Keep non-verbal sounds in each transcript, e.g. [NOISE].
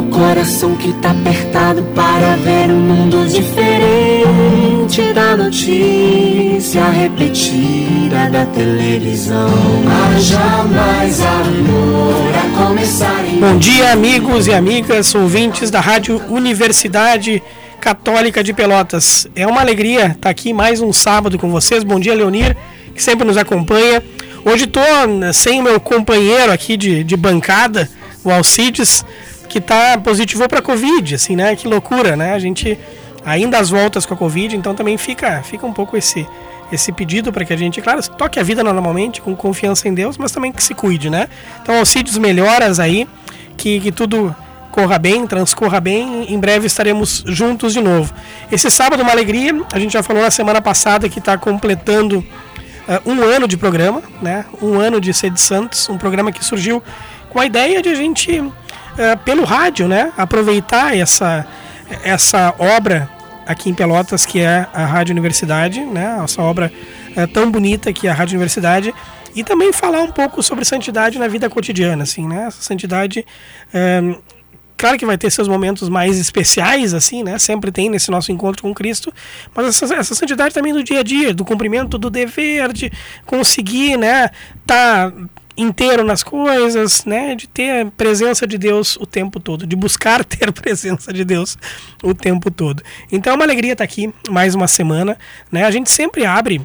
O coração que tá apertado para ver um mundo diferente da notícia repetida da televisão. Amor a começar em Bom dia, amigos e amigas, ouvintes da Rádio Universidade Católica de Pelotas. É uma alegria estar aqui mais um sábado com vocês. Bom dia, Leonir, que sempre nos acompanha. Hoje estou sem o meu companheiro aqui de, de bancada, o Alcides, que tá positivo para Covid, assim, né? Que loucura, né? A gente ainda às voltas com a Covid, então também fica, fica um pouco esse esse pedido para que a gente, claro, toque a vida normalmente, com confiança em Deus, mas também que se cuide, né? Então, Alcides, melhoras aí, que, que tudo corra bem, transcorra bem. Em breve estaremos juntos de novo. Esse sábado, uma alegria. A gente já falou na semana passada que está completando uh, um ano de programa, né? Um ano de Sede Santos, um programa que surgiu com a ideia de a gente é, pelo rádio, né? Aproveitar essa, essa obra aqui em Pelotas, que é a Rádio Universidade, né? Essa obra é, tão bonita que é a Rádio Universidade. E também falar um pouco sobre santidade na vida cotidiana, assim, né? Essa santidade... É, claro que vai ter seus momentos mais especiais, assim, né? Sempre tem nesse nosso encontro com Cristo, mas essa, essa, santidade também do dia a dia, do cumprimento do dever, de conseguir, né? Tá inteiro nas coisas, né? De ter a presença de Deus o tempo todo, de buscar ter a presença de Deus o tempo todo. Então é uma alegria estar aqui mais uma semana, né? A gente sempre abre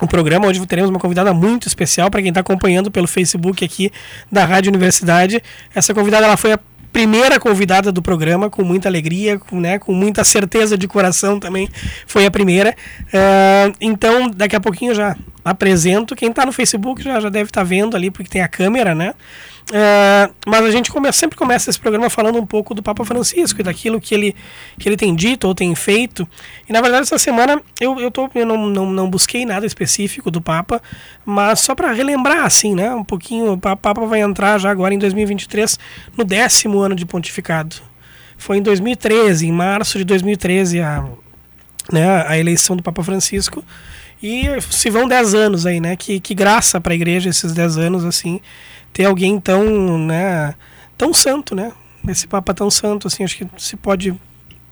um programa onde teremos uma convidada muito especial para quem está acompanhando pelo Facebook aqui da Rádio Universidade. Essa convidada ela foi a primeira convidada do programa, com muita alegria, com, né, com muita certeza de coração também, foi a primeira. Uh, então, daqui a pouquinho já apresento. Quem está no Facebook já, já deve estar tá vendo ali, porque tem a câmera, né? Uh, mas a gente come, sempre começa esse programa falando um pouco do Papa Francisco e daquilo que ele, que ele tem dito ou tem feito. E na verdade, essa semana eu, eu, tô, eu não, não, não busquei nada específico do Papa, mas só para relembrar, assim, né? Um pouquinho. O Papa vai entrar já agora em 2023 no décimo ano de pontificado. Foi em 2013, em março de 2013, a, né, a eleição do Papa Francisco. E se vão 10 anos aí, né? Que, que graça para a igreja esses 10 anos, assim ter alguém tão, né, tão santo, né? Esse Papa tão santo, assim, acho que se pode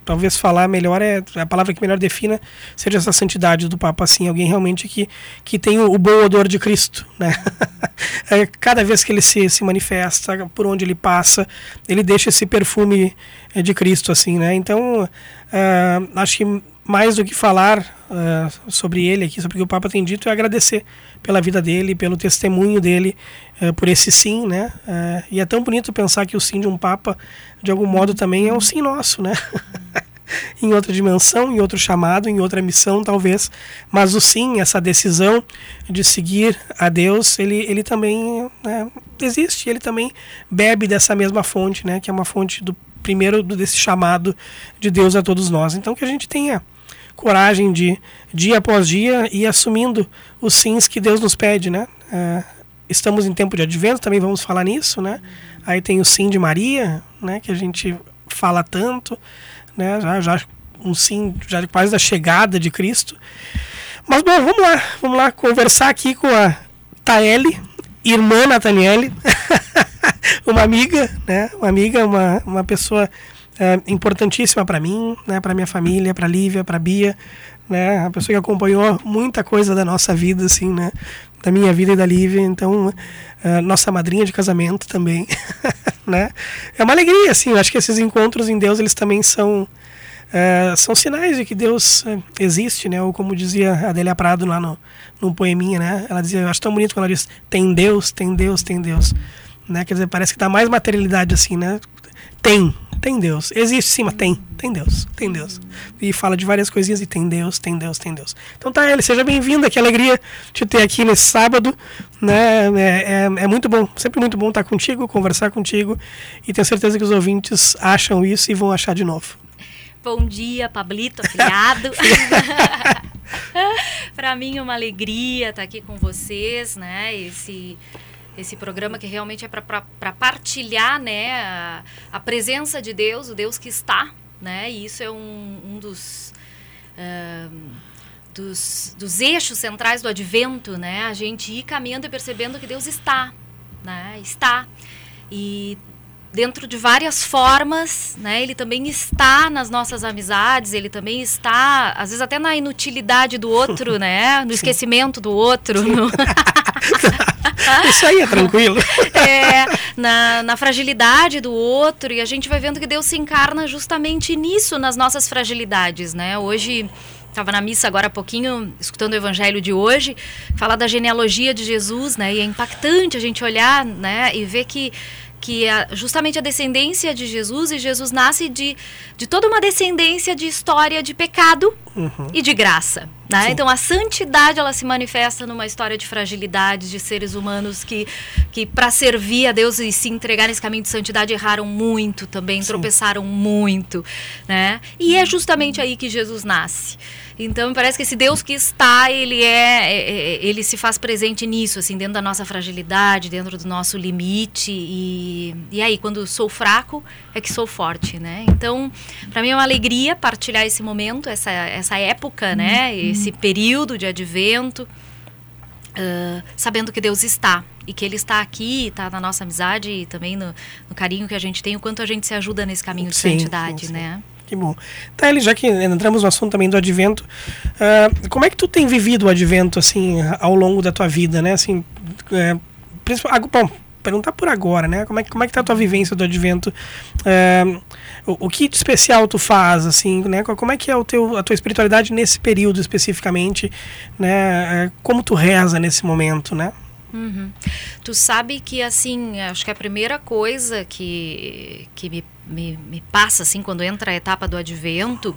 talvez falar melhor é a palavra que melhor defina seja essa santidade do Papa assim alguém realmente que que tem o, o bom odor de Cristo né [LAUGHS] é, cada vez que ele se, se manifesta por onde ele passa ele deixa esse perfume é, de Cristo assim né então uh, acho que mais do que falar uh, sobre ele aqui, sobre o que o Papa tem dito, é agradecer pela vida dele, pelo testemunho dele, uh, por esse sim, né? Uh, e é tão bonito pensar que o sim de um Papa, de algum modo, também é um sim nosso, né? [LAUGHS] em outra dimensão, em outro chamado, em outra missão, talvez. Mas o sim, essa decisão de seguir a Deus, ele, ele também né, existe, ele também bebe dessa mesma fonte, né? Que é uma fonte do primeiro desse chamado de Deus a todos nós. Então que a gente tenha coragem de, dia após dia, ir assumindo os sims que Deus nos pede, né? É, estamos em tempo de advento, também vamos falar nisso, né? Aí tem o sim de Maria, né? Que a gente fala tanto, né? Já, já um sim já quase da chegada de Cristo. Mas bom, vamos lá, vamos lá conversar aqui com a Taeli, irmã Nathaniele, [LAUGHS] uma amiga, né? Uma amiga, uma, uma pessoa é, importantíssima para mim, né, para minha família, para Lívia, para Bia, né, a pessoa que acompanhou muita coisa da nossa vida, assim, né, da minha vida e da Lívia, então é, nossa madrinha de casamento também, [LAUGHS] né, é uma alegria, assim, eu acho que esses encontros em Deus eles também são é, são sinais de que Deus é, existe, né, ou como dizia Adélia Prado lá no, no poeminha, né, ela dizia, eu acho tão bonito quando ela diz, tem Deus, tem Deus, tem Deus, né, quer dizer, parece que dá mais materialidade assim, né, tem, tem Deus. Existe sim, mas tem. Tem Deus. Tem Deus. E fala de várias coisinhas e tem Deus, tem Deus, tem Deus. Então tá, ele, seja bem-vindo. Que alegria te ter aqui nesse sábado. Né? É, é, é, muito bom, sempre muito bom estar contigo, conversar contigo. E tenho certeza que os ouvintes acham isso e vão achar de novo. Bom dia, Pablito, afiliado. [LAUGHS] [LAUGHS] para mim é uma alegria estar aqui com vocês, né? Esse esse programa que realmente é para partilhar, né, a, a, presença de Deus, o Deus que está, né? E isso é um, um dos dos, dos eixos centrais do advento, né? A gente ir caminhando e percebendo que Deus está, né? Está. E dentro de várias formas, né? Ele também está nas nossas amizades, ele também está, às vezes até na inutilidade do outro, [LAUGHS] né? No esquecimento do outro. No... [LAUGHS] [LAUGHS] Isso aí é tranquilo. [LAUGHS] É, na, na fragilidade do outro, e a gente vai vendo que Deus se encarna justamente nisso, nas nossas fragilidades, né? Hoje estava na missa agora há pouquinho, escutando o evangelho de hoje, falar da genealogia de Jesus, né? E é impactante a gente olhar, né? E ver que que é justamente a descendência de Jesus e Jesus nasce de, de toda uma descendência de história de pecado uhum. e de graça. Né? Então a santidade ela se manifesta numa história de fragilidade de seres humanos que, que para servir a Deus e se entregar nesse caminho de santidade erraram muito também, Sim. tropeçaram muito, né? E é justamente aí que Jesus nasce. Então parece que esse Deus que está, ele é, é, é, ele se faz presente nisso, assim, dentro da nossa fragilidade, dentro do nosso limite e, e aí quando sou fraco é que sou forte, né? Então para mim é uma alegria partilhar esse momento, essa, essa época, né? Uhum. Esse período de advento, uh, sabendo que Deus está e que Ele está aqui, está na nossa amizade e também no, no, carinho que a gente tem, o quanto a gente se ajuda nesse caminho de sim, santidade, sim, sim. né? Que bom. Tá, ele já que entramos no assunto também do advento, uh, como é que tu tem vivido o advento, assim, ao longo da tua vida, né? Assim, é, bom, perguntar por agora, né? Como é, como é que tá a tua vivência do advento? Uh, o, o, que de especial tu faz, assim, né? Como é que é o teu, a tua espiritualidade nesse período especificamente, né? Como tu reza nesse momento, né? Uhum. Tu sabe que, assim, acho que a primeira coisa que, que me, me, me passa, assim, quando entra a etapa do advento,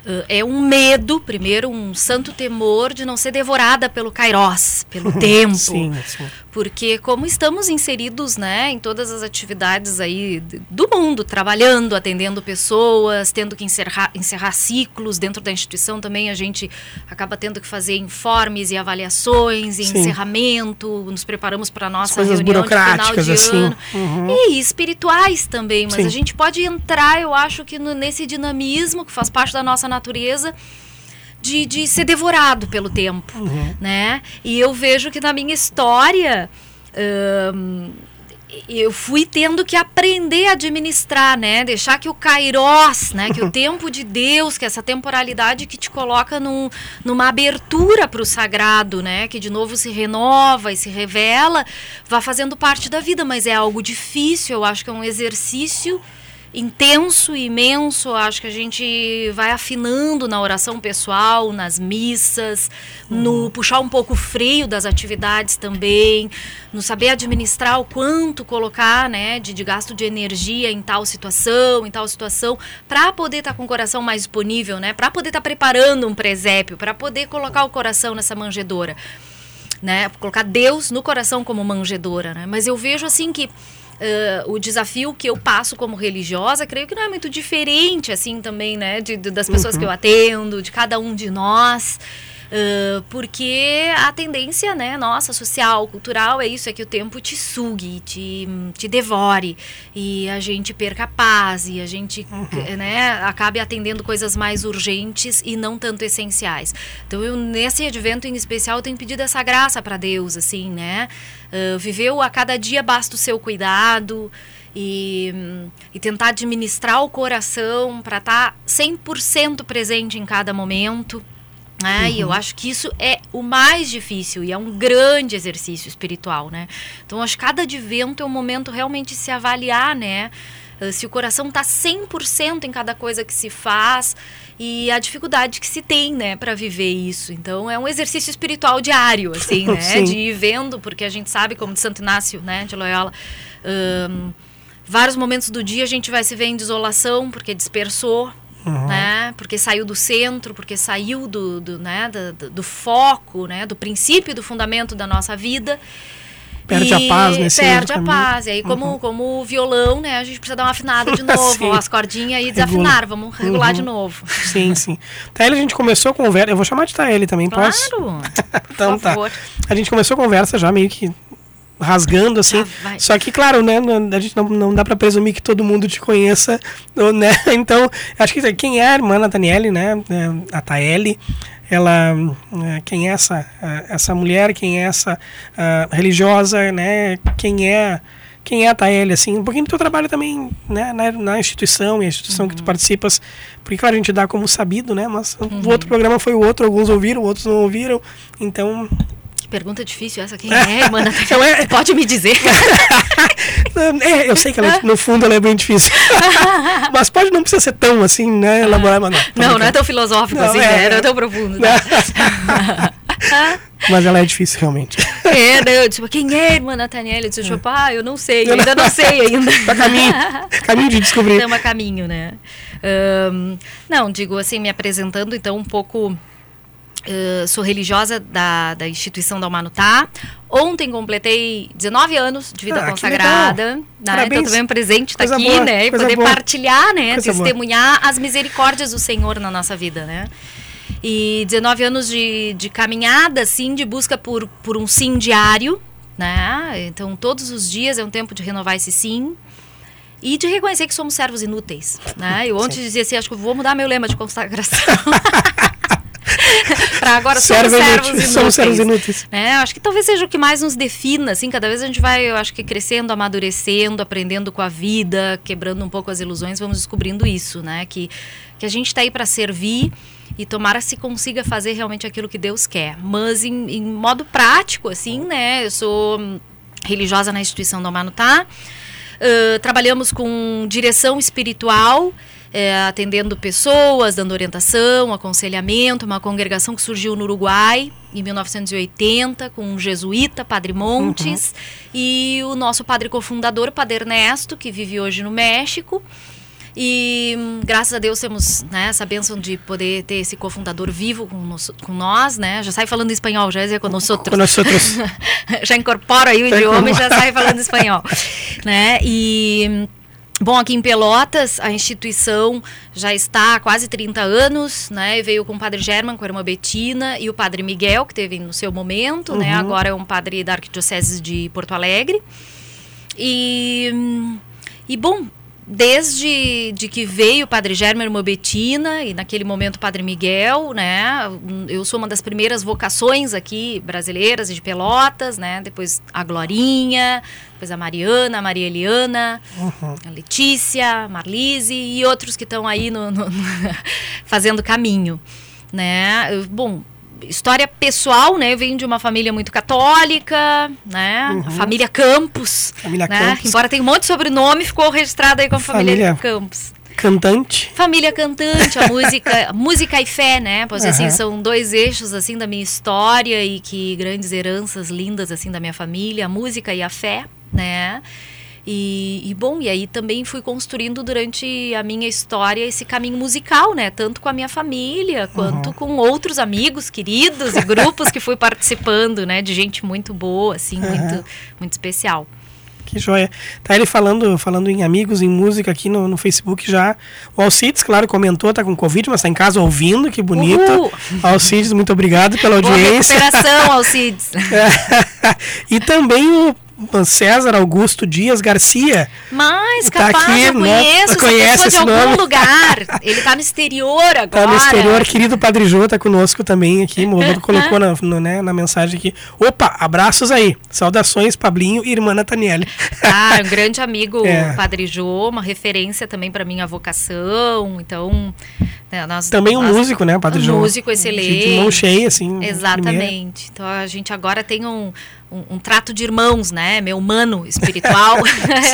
Uh, é um medo, primeiro, um santo temor de não ser devorada pelo Kairos, pelo [LAUGHS] tempo. Sim, sim. Porque como estamos inseridos, né, em todas as atividades aí do mundo, trabalhando, atendendo pessoas, tendo que encerrar, encerrar ciclos dentro da instituição também, a gente acaba tendo que fazer informes e avaliações e sim. encerramento, nos preparamos para a nossa reunião de final de assim. ano. Uhum. E espirituais também, mas a gente pode entrar, eu acho que no, nesse dinamismo que faz parte da nossa natureza de, de ser devorado pelo tempo, uhum. né? E eu vejo que na minha história eu fui tendo que aprender a administrar, né? Deixar que o Kairos, né? Que o [LAUGHS] tempo de Deus, que essa temporalidade que te coloca num, numa abertura para o sagrado, né? Que de novo se renova e se revela, vá fazendo parte da vida, mas é algo difícil. Eu acho que é um exercício intenso e imenso. Acho que a gente vai afinando na oração pessoal, nas missas, uhum. no puxar um pouco o freio das atividades também, no saber administrar o quanto colocar, né, de, de gasto de energia em tal situação, em tal situação, para poder estar tá com o coração mais disponível, né, para poder estar tá preparando um presépio, para poder colocar o coração nessa manjedora. Né, colocar Deus no coração como manjedora, né? Mas eu vejo assim que uh, o desafio que eu passo como religiosa, creio que não é muito diferente, assim, também, né, de, de das pessoas uhum. que eu atendo, de cada um de nós. Uh, porque a tendência, né, nossa, social, cultural, é isso, é que o tempo te sugue, te, te devore, e a gente perca a paz, e a gente, uhum. né, acabe atendendo coisas mais urgentes e não tanto essenciais. Então, eu, nesse advento em especial, tenho pedido essa graça para Deus, assim, né, uh, viveu a cada dia basta o seu cuidado, e, e, tentar administrar o coração para estar tá 100% presente em cada momento. Né? Uhum. E eu acho que isso é o mais difícil e é um grande exercício espiritual, né? Então, acho que cada advento é um momento realmente se avaliar, né? Ah, se o coração está 100% em cada coisa que se faz e a dificuldade que se tem, né, para viver isso. Então, é um exercício espiritual diário, assim, [LAUGHS] né? Sim. De ir vendo, porque a gente sabe, como de Santo Inácio, né, de Loyola, um, vários momentos do dia a gente vai se ver em desolação, porque dispersou, Uhum. Né? Porque saiu do centro, porque saiu do, do, né, do, do, foco, né? do princípio, do fundamento da nossa vida. Perde a paz nesse Perde a caminho. paz. E aí, como, Uhum. como o violão, né, a gente precisa dar uma afinada de [LAUGHS] novo. As cordinhas aí desafinaram, vamos regular de novo. Sim, sim. Taeli, a gente começou a conversa. Eu vou chamar de Taeli também, posso? Claro. [LAUGHS] Então Por tá. favor. A gente começou a conversa já meio que rasgando assim. Vai. Só que, claro, né, a gente não, não dá pra presumir que todo mundo te conheça, [LAUGHS] né? Então, acho que quem é a irmã Nathaniele, né? é, A Taeli, ela, é, quem é essa, essa mulher, quem é essa ah, religiosa, né? Quem é quem é a Taeli, assim, um pouquinho do teu trabalho também, né, na, na instituição e a instituição que tu participas, porque, claro, a gente dá como sabido, né, mas o outro programa foi o outro, alguns ouviram, outros não ouviram, então, Que pergunta difícil essa. Quem [LAUGHS] é, irmã? Então é- Pode me dizer. [LAUGHS] É, eu sei que ela, [LAUGHS] no fundo ela é bem difícil. mas pode não precisa ser tão assim, né? Elaborar, mas não. tô Não, não é tão filosófico Não, assim, é, né? Não é. é tão profundo. Não. né? Mas ela é difícil, realmente. É, daí eu disse, quem é a irmã Nathaniel? Eu disse, tipo, ah, eu não sei, eu ainda não sei ainda. Tá caminho, caminho de descobrir. Estamos a caminho, né? Ahn, não, digo assim, me apresentando então um pouco. Ah, sou religiosa da, da instituição da Humanutá. Ontem completei 19 anos de vida Ah, consagrada. Né? Parabéns. Então também um presente estar Coisa aqui, boa, né? E poder boa. partilhar, né? Coisa boa. Testemunhar as misericórdias do Senhor na nossa vida, né? E 19 anos de, de caminhada, assim, de busca por, por um sim diário, né? Então, todos os dias é um tempo de renovar esse sim. E de reconhecer que somos servos inúteis, né? Eu ontem dizia assim, acho que vou mudar meu lema de consagração. [LAUGHS] [LAUGHS] Para agora somos Servo servos inúteis. somos servos inúteis. né? Acho que talvez seja o que mais nos defina, assim, cada vez a gente vai, eu acho que crescendo, amadurecendo, aprendendo com a vida, quebrando um pouco as ilusões, vamos descobrindo isso, né? Que, que a gente está aí para servir e tomara se consiga fazer realmente aquilo que Deus quer. Mas em, em modo prático, assim, né? Eu sou religiosa na instituição do Amanutá. Uh, trabalhamos com direção espiritual, eh, atendendo pessoas, dando orientação, aconselhamento, uma congregação que surgiu no Uruguai em 1980, com um jesuíta, Padre Montes, e o nosso padre cofundador, Padre Ernesto, que vive hoje no México. E hum, graças a Deus temos né, essa bênção de poder ter esse cofundador vivo com, nos- com nós, né? Já sai falando espanhol, já é com nós outros. Com nós outros. [LAUGHS] já incorpora aí o Já idioma e já sai falando espanhol, né? E bom, aqui em Pelotas a instituição já está há quase 30 anos, né? Veio com o Padre German, com a irmã Betina e o Padre Miguel, que teve no seu momento, né? Agora é um padre da Arquidiocese de Porto Alegre. E hum, e bom, desde de que veio o Padre Germer irmã Betina e naquele momento o Padre Miguel, né? Eu sou uma das primeiras vocações aqui brasileiras e de Pelotas, né? Depois a Glorinha, depois a Mariana, a Maria Eliana, a Letícia, a Marlise e outros que estão aí no, no- [LAUGHS] fazendo caminho, né? Bom, história pessoal, né? Eu venho de uma família muito católica, né? A família Campos, Família né? Campos. Embora tenha um monte de sobrenome, ficou registrado aí com a família, Família- Campos. Cantante. Família cantante, a música, [LAUGHS] música e fé, né? Pois assim, Aham. são dois eixos assim da minha história e que grandes heranças lindas assim da minha família, a música e a fé, né? E, e, bom, e aí também fui construindo durante a minha história esse caminho musical, né? Tanto com a minha família, quanto com outros amigos queridos e grupos que fui participando, né? De gente muito boa, assim, muito, muito especial. Que joia. Tá ele falando, falando em amigos, em música aqui no, no Facebook já. O Alcides, claro, comentou, tá com Covid, mas tá em casa ouvindo, que bonito. Uhul. Alcides, muito obrigado pela Boa audiência. recuperação, [LAUGHS] Alcides. e também o César Augusto Dias Garcia. Mas, Tá capaz, aqui, eu né? conheço Conhece essa pessoa esse de algum nome. lugar. [LAUGHS] Ele tá no exterior agora. Tá no exterior, querido Padre Jô tá conosco também aqui. O Roberto [LAUGHS] colocou na, no, né, na mensagem aqui. Opa, abraços aí. Saudações, Pablinho e irmã Nathaniele. Ah, [LAUGHS] um grande amigo, É. Padre Jô, uma referência também para minha vocação. Então, né, nós, Também um nós- músico, né, Padre um Jô? músico De, excelente. de mão cheia, assim. Exatamente. Então a gente agora tem um, um, um trato de irmãos, né? Meu mano espiritual.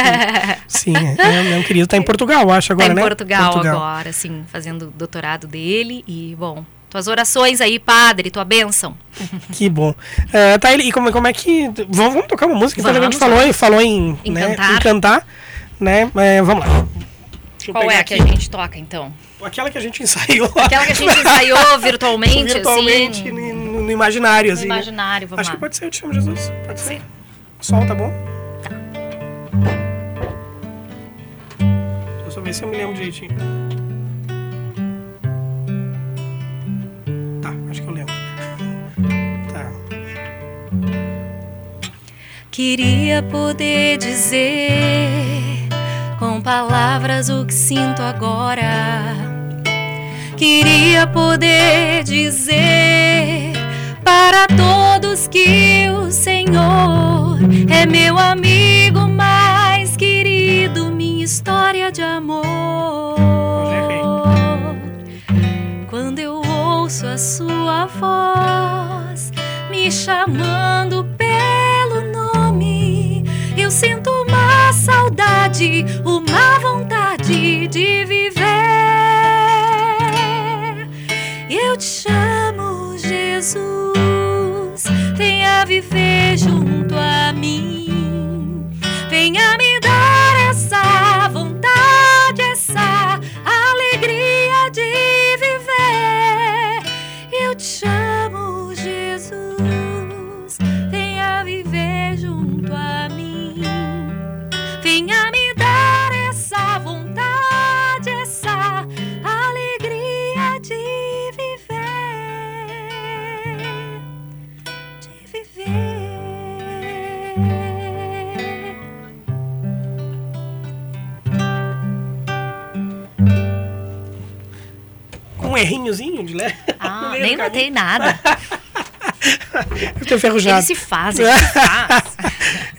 [LAUGHS] Sim, é, é um querido. Tá em Portugal, acho, agora, tá em né? Portugal, agora, assim, fazendo o doutorado dele. E, bom, tuas orações aí, padre, tua bênção. Que bom. É, tá, e como, como é que. Vamos, vamos tocar uma música? Então, a gente Vamos, falou, em- falou em, né, cantar. em cantar. Né? É, vamos lá. Qual é a que a gente toca, então? Aquela que a gente ensaiou. Aquela que a gente ensaiou virtualmente, [LAUGHS] virtualmente assim. No, no imaginário, No assim. né? imaginário, vamos Acho lá. que pode ser, eu te chamo Jesus. Pode ser. Sol tá bom? Tá. Deixa eu só ver se eu me lembro direitinho. Tá, acho que eu lembro. [LAUGHS] Tá. Queria poder dizer com palavras o que sinto agora. Queria poder dizer que o Senhor é meu amigo mais querido, minha história de amor. Quando eu ouço a sua voz me chamando eu sinto uma saudade, uma vontade de viver. Eu te chamo, Jesus, viver junto a mim, venha um errinhozinho de lé. Ah, [LAUGHS] nem notei nada. [LAUGHS] Estou enferrujado. Ele se [LAUGHS] se faz.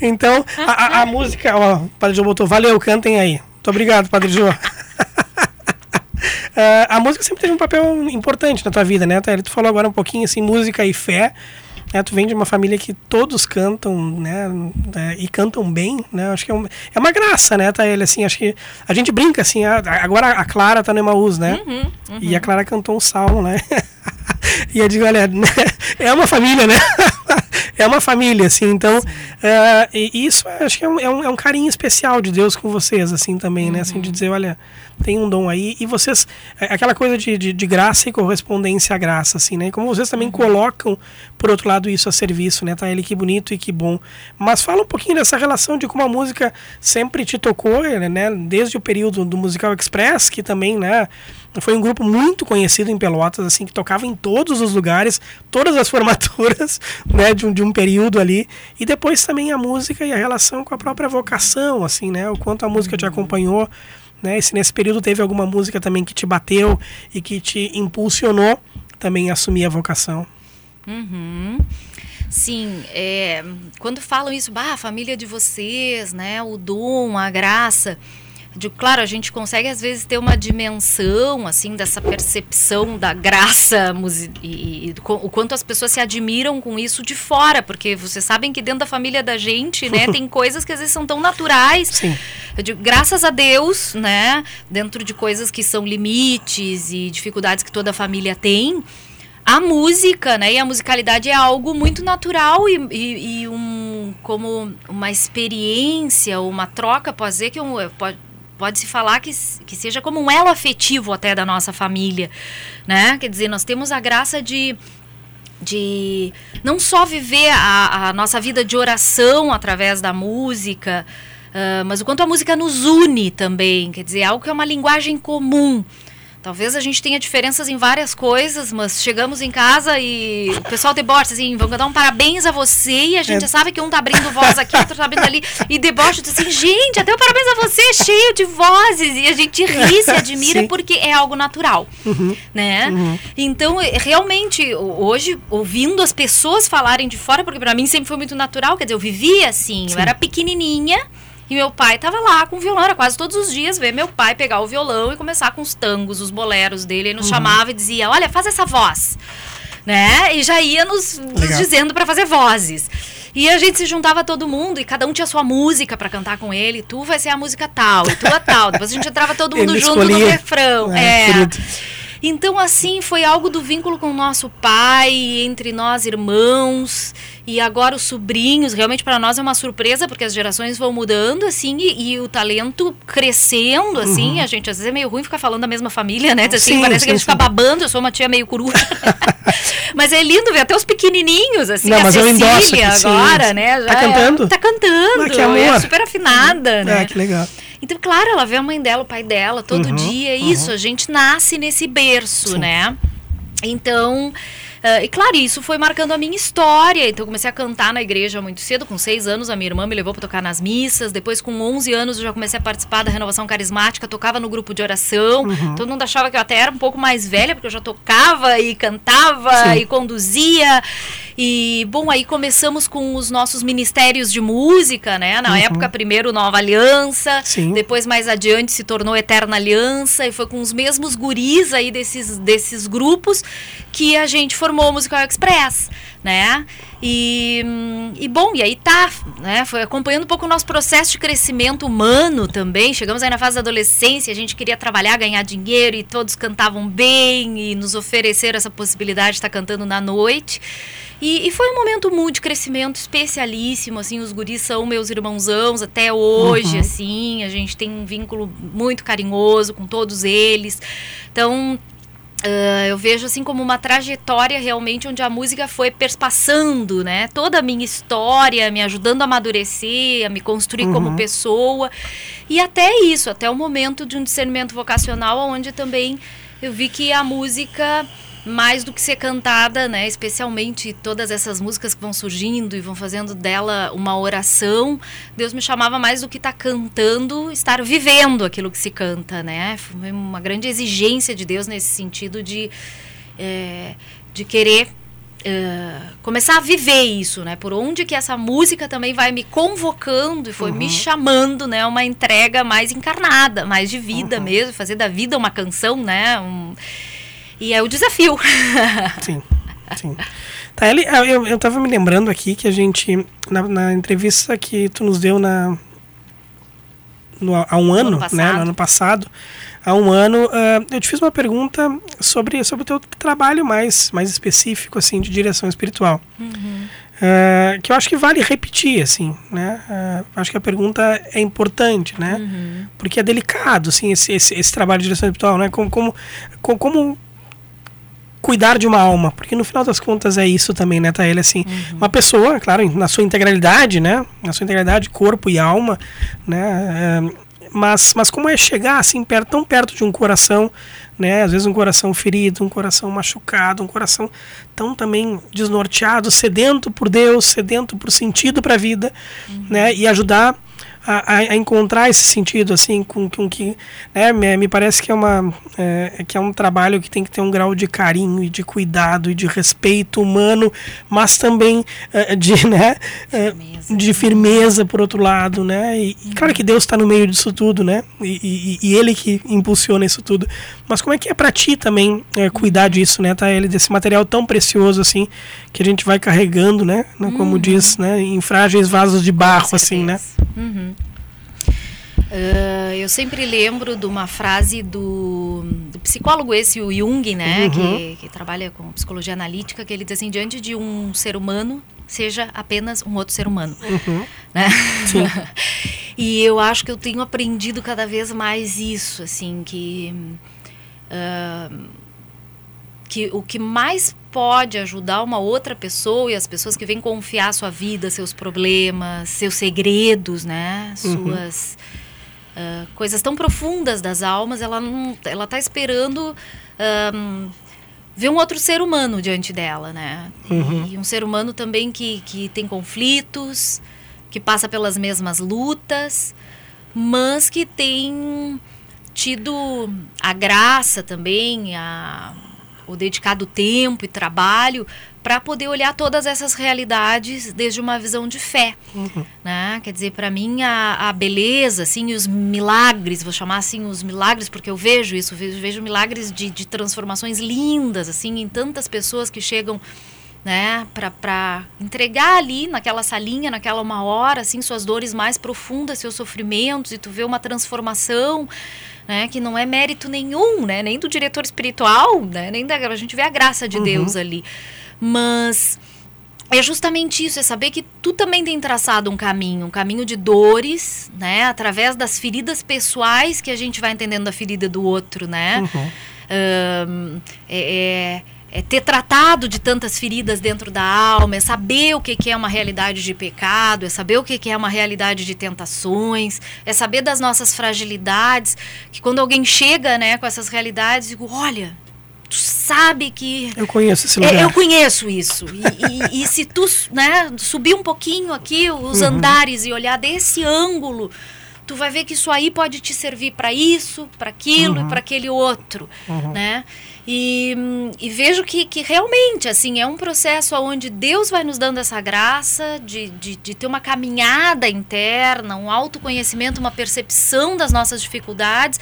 então, a, a, a, música, ó, o Padre João botou, valeu, cantem aí. Muito obrigado, Padre João. uh, a música sempre teve um papel importante na tua vida, né? Tu falou agora um pouquinho, assim, música e fé. Né? Tu vem de uma família que todos cantam, né, né e cantam bem, né? Acho que é, um, é uma graça, né, Thaíra? Assim, acho que a gente brinca, assim, a, agora a Clara tá no Emaús, né? Uhum, uhum. E a Clara cantou um salmo, né? [LAUGHS] e eu digo, olha, é uma família, né? [LAUGHS] é uma família, assim, então uh, isso acho que é um, é um, é, um, carinho especial de Deus com vocês, assim, também, né? Assim, de dizer, olha, tem um dom aí, e vocês, é, aquela coisa de, de, de, graça e correspondência à graça, assim, né? Como vocês também colocam, por outro lado, isso a serviço, né? Tá ele que bonito e que bom. Mas fala um pouquinho dessa relação de como a música sempre te tocou, né? Desde o período do Musical Express, que também, né? Foi um grupo muito conhecido em Pelotas, assim, que tocava em todos os lugares, todas as [LAUGHS] formaturas, né, de um, de um período ali. E depois também a música e a relação com a própria vocação, assim, né, o quanto a música te acompanhou, né, se nesse período teve alguma música também que te bateu e que te impulsionou também a assumir a vocação. Uhum. Sim, é, quando falam isso, bah, a família de vocês, né, o dom, a graça de, claro, a gente consegue às vezes ter uma dimensão assim dessa percepção da graça e, e, o quanto as pessoas se admiram com isso de fora, porque vocês sabem que dentro da família da gente, né, [LAUGHS] tem coisas que às vezes são tão naturais. Sim. Digo, graças a Deus, né, dentro de coisas que são limites e dificuldades que toda família tem, a música, né? E a musicalidade é algo muito natural e, e, e um como uma experiência, uma troca, pode ser que um, pode, pode-se falar que, que seja como um elo afetivo até da nossa família, né? Quer dizer, nós temos a graça de de não só viver a, a nossa vida de oração através da música, uh, mas o quanto a música nos une também, quer dizer, algo que é uma linguagem comum. Talvez a gente tenha diferenças em várias coisas, mas chegamos em casa e o pessoal debocha, assim, vamos dar um parabéns a você e a gente é. sabe que um tá abrindo voz aqui, outro tá abrindo ali, e debocha, assim, gente, até o parabéns a você, cheio de vozes, e a gente ri, se [LAUGHS] admira, porque é algo natural, uhum. né? Uhum. Então, realmente, hoje, ouvindo as pessoas falarem de fora, porque para mim sempre foi muito natural, quer dizer, eu vivia assim, Sim. eu era pequenininha, e meu pai tava lá com o violão, era quase todos os dias ver meu pai pegar o violão e começar com os tangos, os boleros dele. Ele nos uhum. chamava e dizia: Olha, faz essa voz. Né? E já ia nos, nos dizendo para fazer vozes. E a gente se juntava todo mundo e cada um tinha sua música para cantar com ele. Tu vai ser a música tal, e tu a tal. Depois a gente entrava todo [LAUGHS] mundo junto escolhia. no refrão. É, é. Então, assim, foi algo do vínculo com o nosso pai, entre nós irmãos, e agora os sobrinhos. Realmente, para nós é uma surpresa, porque as gerações vão mudando, assim, e, e o talento crescendo, assim. Uhum. A gente, às vezes, é meio ruim ficar falando da mesma família, né? Assim, sim, parece sim, que a gente sim. fica babando. Eu sou uma tia meio coruja. [LAUGHS] mas é lindo ver até os pequenininhos, assim. Não, a Cecília agora, né? Já tá cantando? É, tá cantando. Ah, que amor. É super afinada, né? É, que legal. Então, claro, ela vê a mãe dela, o pai dela, todo uhum, dia. Uhum. Isso, a gente nasce nesse berço, Sim. né? Então, Uh, e claro, isso foi marcando a minha história. Então, eu comecei a cantar na igreja muito cedo. Com seis anos, a minha irmã me levou para tocar nas missas. Depois, com 11 anos, eu já comecei a participar da renovação carismática. Tocava no grupo de oração. Uhum. Todo mundo achava que eu até era um pouco mais velha, porque eu já tocava e cantava Sim. e conduzia. E, bom, aí começamos com os nossos ministérios de música, né? Na uhum. época, primeiro Nova Aliança. Sim. Depois, mais adiante, se tornou Eterna Aliança. E foi com os mesmos guris aí desses, desses grupos que a gente formou o Musical Express, né? E, e bom, e aí tá, né? Foi acompanhando um pouco o nosso processo de crescimento humano também. Chegamos aí na fase da adolescência, a gente queria trabalhar, ganhar dinheiro e todos cantavam bem e nos ofereceram essa possibilidade de estar cantando na noite. E, e, foi um momento muito de crescimento especialíssimo, assim, os guris são meus irmãozãos até hoje, uhum. assim, a gente tem um vínculo muito carinhoso com todos eles. Então, Uh, eu vejo assim como uma trajetória realmente onde a música foi perspassando, né? Toda a minha história, me ajudando a amadurecer, a me construir uhum. como pessoa. E até isso, até o momento de um discernimento vocacional, onde também eu vi que a música mais do que ser cantada, né? Especialmente todas essas músicas que vão surgindo e vão fazendo dela uma oração. Deus me chamava mais do que estar tá cantando, estar vivendo aquilo que se canta, né? Foi uma grande exigência de Deus nesse sentido de, é, de querer Uh, começar a viver isso, né? Por onde que essa música também vai me convocando e foi uhum. me chamando, né? Uma entrega mais encarnada, mais de vida uhum. mesmo, fazer da vida uma canção, né? Um, e é o desafio. [LAUGHS] sim, sim. Tá, ele, eu, eu tava me lembrando aqui que a gente, na, na entrevista que tu nos deu na, no, há um ano, ano né, no ano passado, há um ano, uh, eu te fiz uma pergunta sobre, sobre o teu trabalho mais, mais específico, assim, de direção espiritual. Uhum. Uh, que eu acho que vale repetir, assim, né? Uh, acho que a pergunta é importante, né? Uhum. Porque é delicado, assim, esse, esse, esse, trabalho de direção espiritual, né? Como, como, como cuidar de uma alma, porque no final das contas é isso também, né, Taília? Assim, uhum. uma pessoa, claro, na sua integralidade, né, na sua integralidade, corpo e alma, né, é, mas, mas como é chegar assim perto, tão perto de um coração, né, às vezes um coração ferido, um coração machucado, um coração tão também desnorteado, sedento por Deus, sedento por sentido para a vida, uhum. né, e ajudar a, a, encontrar esse sentido assim com, com que né, me, parece que é uma é, que é um trabalho que tem que ter um grau de carinho e de cuidado e de respeito humano mas também é, de [LAUGHS] né é, firmeza. de firmeza por outro lado né e, e claro que Deus está no meio disso tudo né e, e, e, ele que impulsiona isso tudo mas como é que é para ti também é, cuidar disso né tá ele desse material tão precioso assim que a gente vai carregando né como uhum. diz né em frágeis vasos de barro assim né Uhum. Uh, eu sempre lembro de uma frase do, do psicólogo esse, o Jung, né, uhum. que, que, trabalha com psicologia analítica, que ele diz assim, diante de um ser humano, seja apenas um outro ser humano. Uhum. Né? [LAUGHS] E eu acho que eu tenho aprendido cada vez mais isso, assim, que... Uh, que o que mais pode ajudar uma outra pessoa e as pessoas que vêm confiar sua vida, seus problemas, seus segredos, né, uhum. suas uh, coisas tão profundas das almas, ela não, ela está esperando um, ver um outro ser humano diante dela, né? Uhum. E um ser humano também que, que tem conflitos, que passa pelas mesmas lutas, mas que tem tido a graça também, a o dedicado tempo e trabalho para poder olhar todas essas realidades desde uma visão de fé, uhum. né? Quer dizer, para mim a, a, beleza, assim, os milagres, vou chamar assim os milagres porque eu vejo isso, vejo, vejo milagres de, de transformações lindas, assim, em tantas pessoas que chegam né, para entregar ali naquela salinha, naquela uma hora, assim, suas dores mais profundas, seus sofrimentos, e tu vê uma transformação, né, que não é mérito nenhum, né, nem do diretor espiritual, né, nem da a gente vê a graça de uhum. Deus ali, mas é justamente isso, é saber que tu também tem traçado um caminho, um caminho de dores, né, através das feridas pessoais que a gente vai entendendo a ferida do outro, né, uhum. um, é, é é ter tratado de tantas feridas dentro da alma, é saber o que, é uma realidade de pecado, é saber o que, é uma realidade de tentações, é saber das nossas fragilidades, que quando alguém chega né, com essas realidades, digo, olha, tu sabe que... Eu conheço esse lugar. É, eu conheço isso. E, e, e, se tu né, subir um pouquinho aqui os uhum. andares e olhar desse ângulo tu vai ver que isso aí pode te servir para isso, para aquilo uhum. e para aquele outro, uhum. né? E, e, vejo que, que realmente, assim, é um processo onde Deus vai nos dando essa graça de, de, de ter uma caminhada interna, um autoconhecimento, uma percepção das nossas dificuldades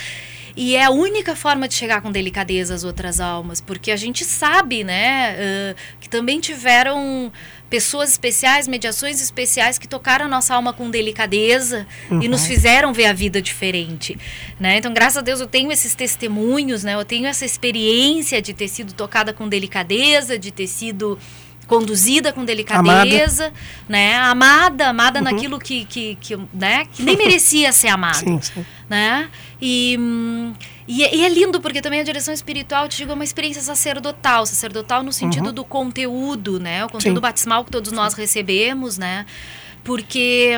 e é a única forma de chegar com delicadeza às outras almas, porque a gente sabe, né, uh, que também tiveram pessoas especiais, mediações especiais que tocaram a nossa alma com delicadeza uhum. e nos uhum. fizeram ver a vida diferente, né? Então, graças a Deus eu tenho esses testemunhos, né? Eu tenho essa experiência de ter sido tocada com delicadeza, de ter sido conduzida com delicadeza, amada. né? Amada, amada uhum. naquilo que, que, que, né? que nem merecia ser amada, sim, sim. né? E, e, e, é lindo porque também a direção espiritual te digo é uma experiência sacerdotal, sacerdotal no sentido uhum. do conteúdo, né? O conteúdo sim. batismal que todos nós recebemos, né? Porque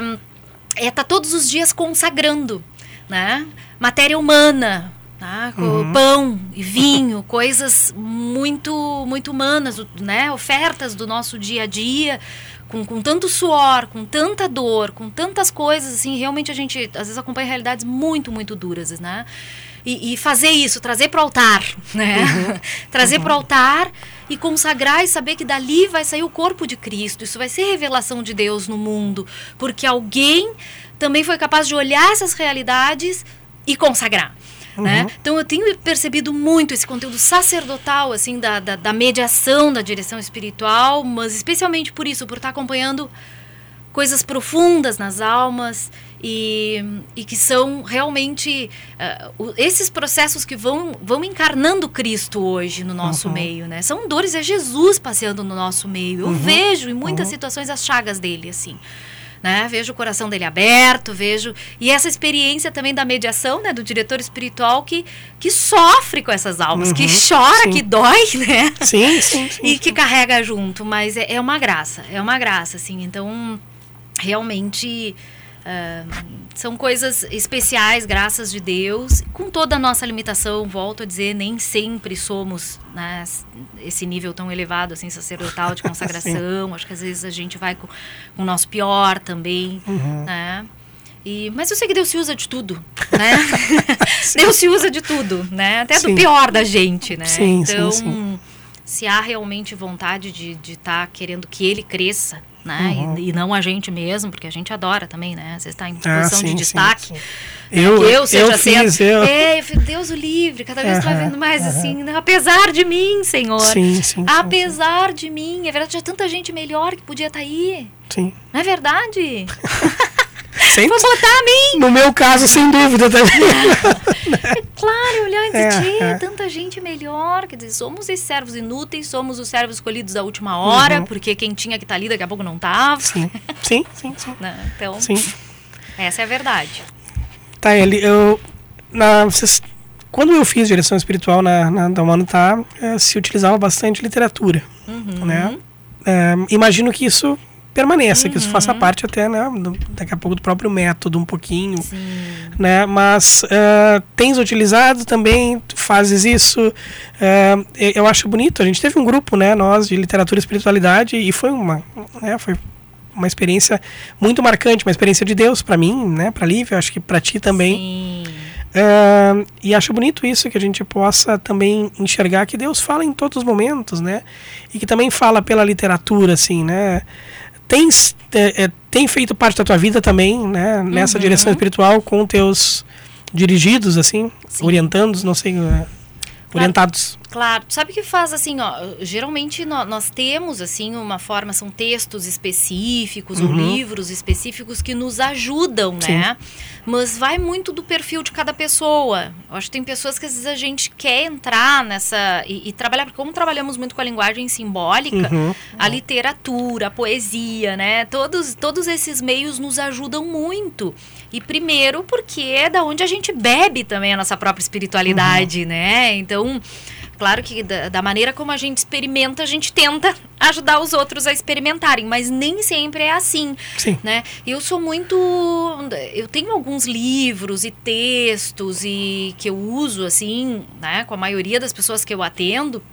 é tá todos os dias consagrando, né? Matéria humana, Tá? Uhum. Pão e vinho, coisas muito muito humanas, né? Ofertas do nosso dia a dia, com, com tanto suor, com tanta dor, com tantas coisas, assim, realmente a gente às vezes acompanha realidades muito, muito duras, né? E, e fazer isso, trazer para o altar, [LAUGHS] né? Uhum. trazer uhum. para o altar e consagrar e saber que dali vai sair o corpo de Cristo. Isso vai ser revelação de Deus no mundo, porque alguém também foi capaz de olhar essas realidades e consagrar. Né? Uhum. Né? Então eu tenho percebido muito esse conteúdo sacerdotal, assim, da, da, da, mediação da direção espiritual, mas especialmente por isso, por estar acompanhando coisas profundas nas almas e, e que são realmente uh, esses processos que vão, vão encarnando Cristo hoje no nosso uhum. meio, né? São dores, é Jesus passeando no nosso meio. Eu uhum. vejo em muitas uhum. situações as chagas dele, assim né? Vejo o coração dele aberto, vejo e essa experiência também da mediação, né, do diretor espiritual que que sofre com essas almas, uhum, que chora, sim. que dói, [LAUGHS] né? Sim, sim, sim E que carrega junto, mas é, é uma graça, é uma graça, assim. Então, realmente Uh, são coisas especiais, graças de Deus. Com toda a nossa limitação, volto a dizer, nem sempre somos né, esse nível tão elevado, assim, sacerdotal de [LAUGHS] consagração. Acho que às vezes a gente vai com, com o nosso pior também, uhum. né? E, mas eu sei que Deus se usa de tudo, [LAUGHS] né? Deus se usa de tudo, né? Até sim. do pior da gente, né? Sim, então, sim, se há realmente vontade de estar tá querendo que ele cresça, né? Uhum. E, e, não a gente mesmo, porque a gente adora também, né? Você está em ah, posição ah, sim, de destaque. Sim, sim. Eu, que eu seja eu fiz, eu... É, Deus o livre, cada vez uhum, vendo mais uhum. assim, né? apesar de mim, Senhor. Sim, sim. Apesar de mim. É verdade, tinha tanta gente melhor que podia estar tá aí. Sim. Não é verdade? [LAUGHS] Sem, Vou botar a mim. No meu caso, sem dúvida também. É, claro, olhar e dizer, é, é. tanta gente melhor. Quer dizer, somos esses servos inúteis, somos os servos escolhidos da última hora, uhum. porque quem tinha que estar tá ali daqui a pouco não estava. Sim, sim, sim. sim. [LAUGHS] Né? Então, sim. essa é a verdade. Tá, ele, eu. Na, vocês, quando eu fiz direção espiritual na, na da Humanitá, eh, se utilizava bastante literatura. Uhum. Né? É, imagino que isso permaneça, uhum. que isso faça uhum. parte até, né, do, daqui a pouco do próprio método um pouquinho, Sim. né, mas uh, tens utilizado também, fazes isso, uh, eu acho bonito, a gente teve um grupo, né, nós, de literatura e espiritualidade, e foi uma, né, foi uma experiência muito marcante, uma experiência de Deus para mim, né, para Lívia, acho que para ti também. Uh, e acho bonito isso, que a gente possa também enxergar que Deus fala em todos os momentos, né? E que também fala pela literatura, assim, né? Tem, é, é, tem feito parte da tua vida também, né? Nessa uhum. direção espiritual com teus dirigidos, assim, orientandos, não sei, uh, orientados. Claro, sabe que faz assim, ó, geralmente nós, nós temos assim uma forma, são textos específicos uhum. ou livros específicos que nos ajudam, Sim. né? Mas vai muito do perfil de cada pessoa. Eu acho que tem pessoas que às vezes a gente quer entrar nessa e, e trabalhar, porque como trabalhamos muito com a linguagem simbólica, uhum. a literatura, a poesia, né? Todos, todos esses meios nos ajudam muito. E primeiro porque é da onde a gente bebe também a nossa própria espiritualidade, uhum. né? Então, Claro que da, da, maneira como a gente experimenta, a gente tenta ajudar os outros a experimentarem, mas nem sempre é assim, Sim. né? Eu sou muito, eu tenho alguns livros e textos e que eu uso assim, né, com a maioria das pessoas que eu atendo,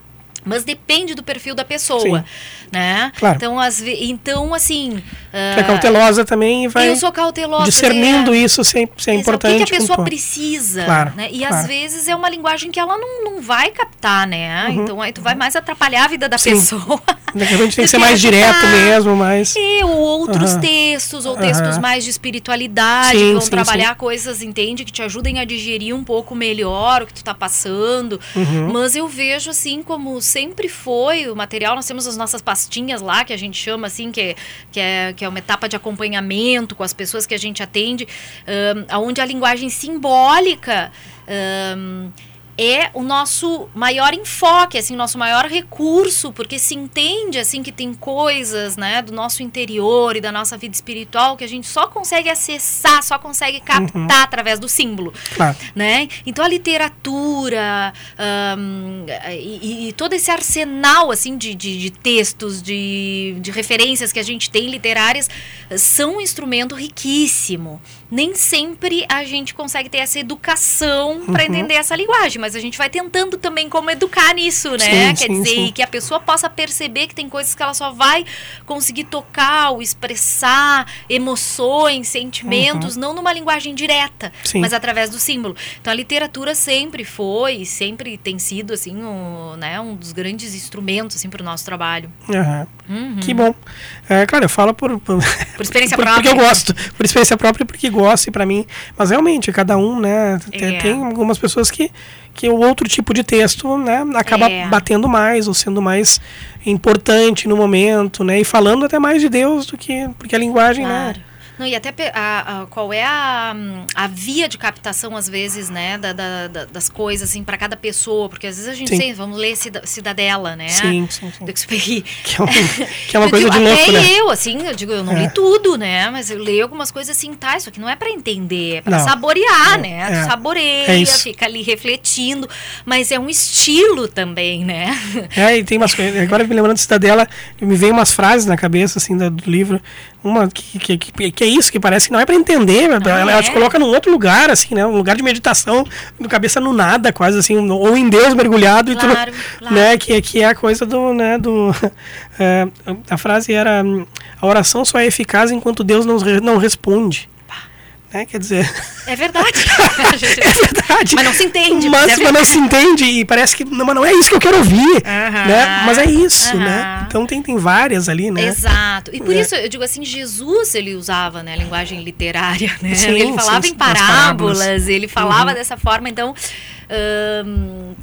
mas depende do perfil da pessoa, Sim. né? Claro. Então, as, então assim... Uh, é cautelosa também e vai... Eu sou cautelosa. Discernindo é, isso se, se é importante. O que, que a pessoa precisa, claro, né? E claro. às vezes é uma linguagem que ela não, não vai captar, né? Uhum. Então, aí tu vai mais atrapalhar a vida da Sim. pessoa. De repente tem [LAUGHS] que ser mais direto mesmo, mais... E, ou outros uhum. textos, ou textos mais de espiritualidade, sim, que vão sim, trabalhar sim. coisas, entende? Que te ajudem a digerir um pouco melhor o que tu tá passando. Uhum. Mas eu vejo, assim, como sempre foi o material. Nós temos as nossas pastinhas lá, que a gente chama assim, que é, que é, que é uma etapa de acompanhamento com as pessoas que a gente atende, um, onde a linguagem simbólica. Um, é o nosso maior enfoque, assim, o nosso maior recurso, porque se entende assim que tem coisas, né, do nosso interior e da nossa vida espiritual que a gente só consegue acessar, só consegue captar uhum. através do símbolo, claro. né? Então a literatura um, e, e, todo esse arsenal assim de, de, de textos, de, de referências que a gente tem literárias são um instrumento riquíssimo. Nem sempre a gente consegue ter essa educação para uhum. entender essa linguagem mas a gente vai tentando também como educar nisso, né? Sim, Quer sim, dizer, sim. que a pessoa possa perceber que tem coisas que ela só vai conseguir tocar ou expressar emoções, sentimentos, uhum. não numa linguagem direta, mas através do símbolo. Então a literatura sempre foi, sempre tem sido assim, um, né, um dos grandes instrumentos assim para o nosso trabalho. Uhum. Que bom. É, claro, eu falo por por, por experiência [LAUGHS] por, própria. Porque eu gosto, por experiência própria porque gosto e para mim, mas realmente cada um, né, é. tem, tem algumas pessoas que que o outro tipo de texto né, acaba é. batendo mais ou sendo mais importante no momento, né? E falando até mais de Deus do que porque a linguagem, né, claro. né? Não, e até a, a, qual é a, a via de captação, às vezes, né, da, da, da das coisas, assim, para cada pessoa, porque às vezes a gente sim. tem, vamos ler Cidadela, né? Sim, sim, sim. Do. Que [LAUGHS] é, um, [LAUGHS] que é uma coisa digo, de louco, até né? eu, assim, eu digo, eu não é. li tudo, né? Mas eu leio algumas coisas assim, tá, isso aqui não é para entender, é para saborear, né? É. Tu saboreia, é fica ali refletindo, mas é um estilo também, né? [LAUGHS] É, e tem umas coisas, agora me lembrando de Cidadela, me veio umas frases na cabeça, assim, do, do livro, uma que, que, que, que, é isso, que parece que não é para entender, ah, ela, ela, te é? coloca num outro lugar, assim, né? Um lugar de meditação, no cabeça no nada, quase assim, ou em Deus mergulhado, claro, e tu, claro. né? Que, que é a coisa do, né, do... [LAUGHS] É, a frase era, a oração só é eficaz enquanto Deus não, não responde. É, quer dizer. É verdade. [LAUGHS] é verdade. Mas não se entende. Mas, mas, é mas não se entende e parece que. Não, mas não é isso que eu quero ouvir. Uh -huh. né? Mas é isso, uh -huh. né? Então tem, tem várias ali, né? Exato. E por é. isso eu digo assim, Jesus ele usava né, a linguagem literária, né? Sim, ele falava sim, em parábolas, parábolas, ele falava uhum. dessa forma, então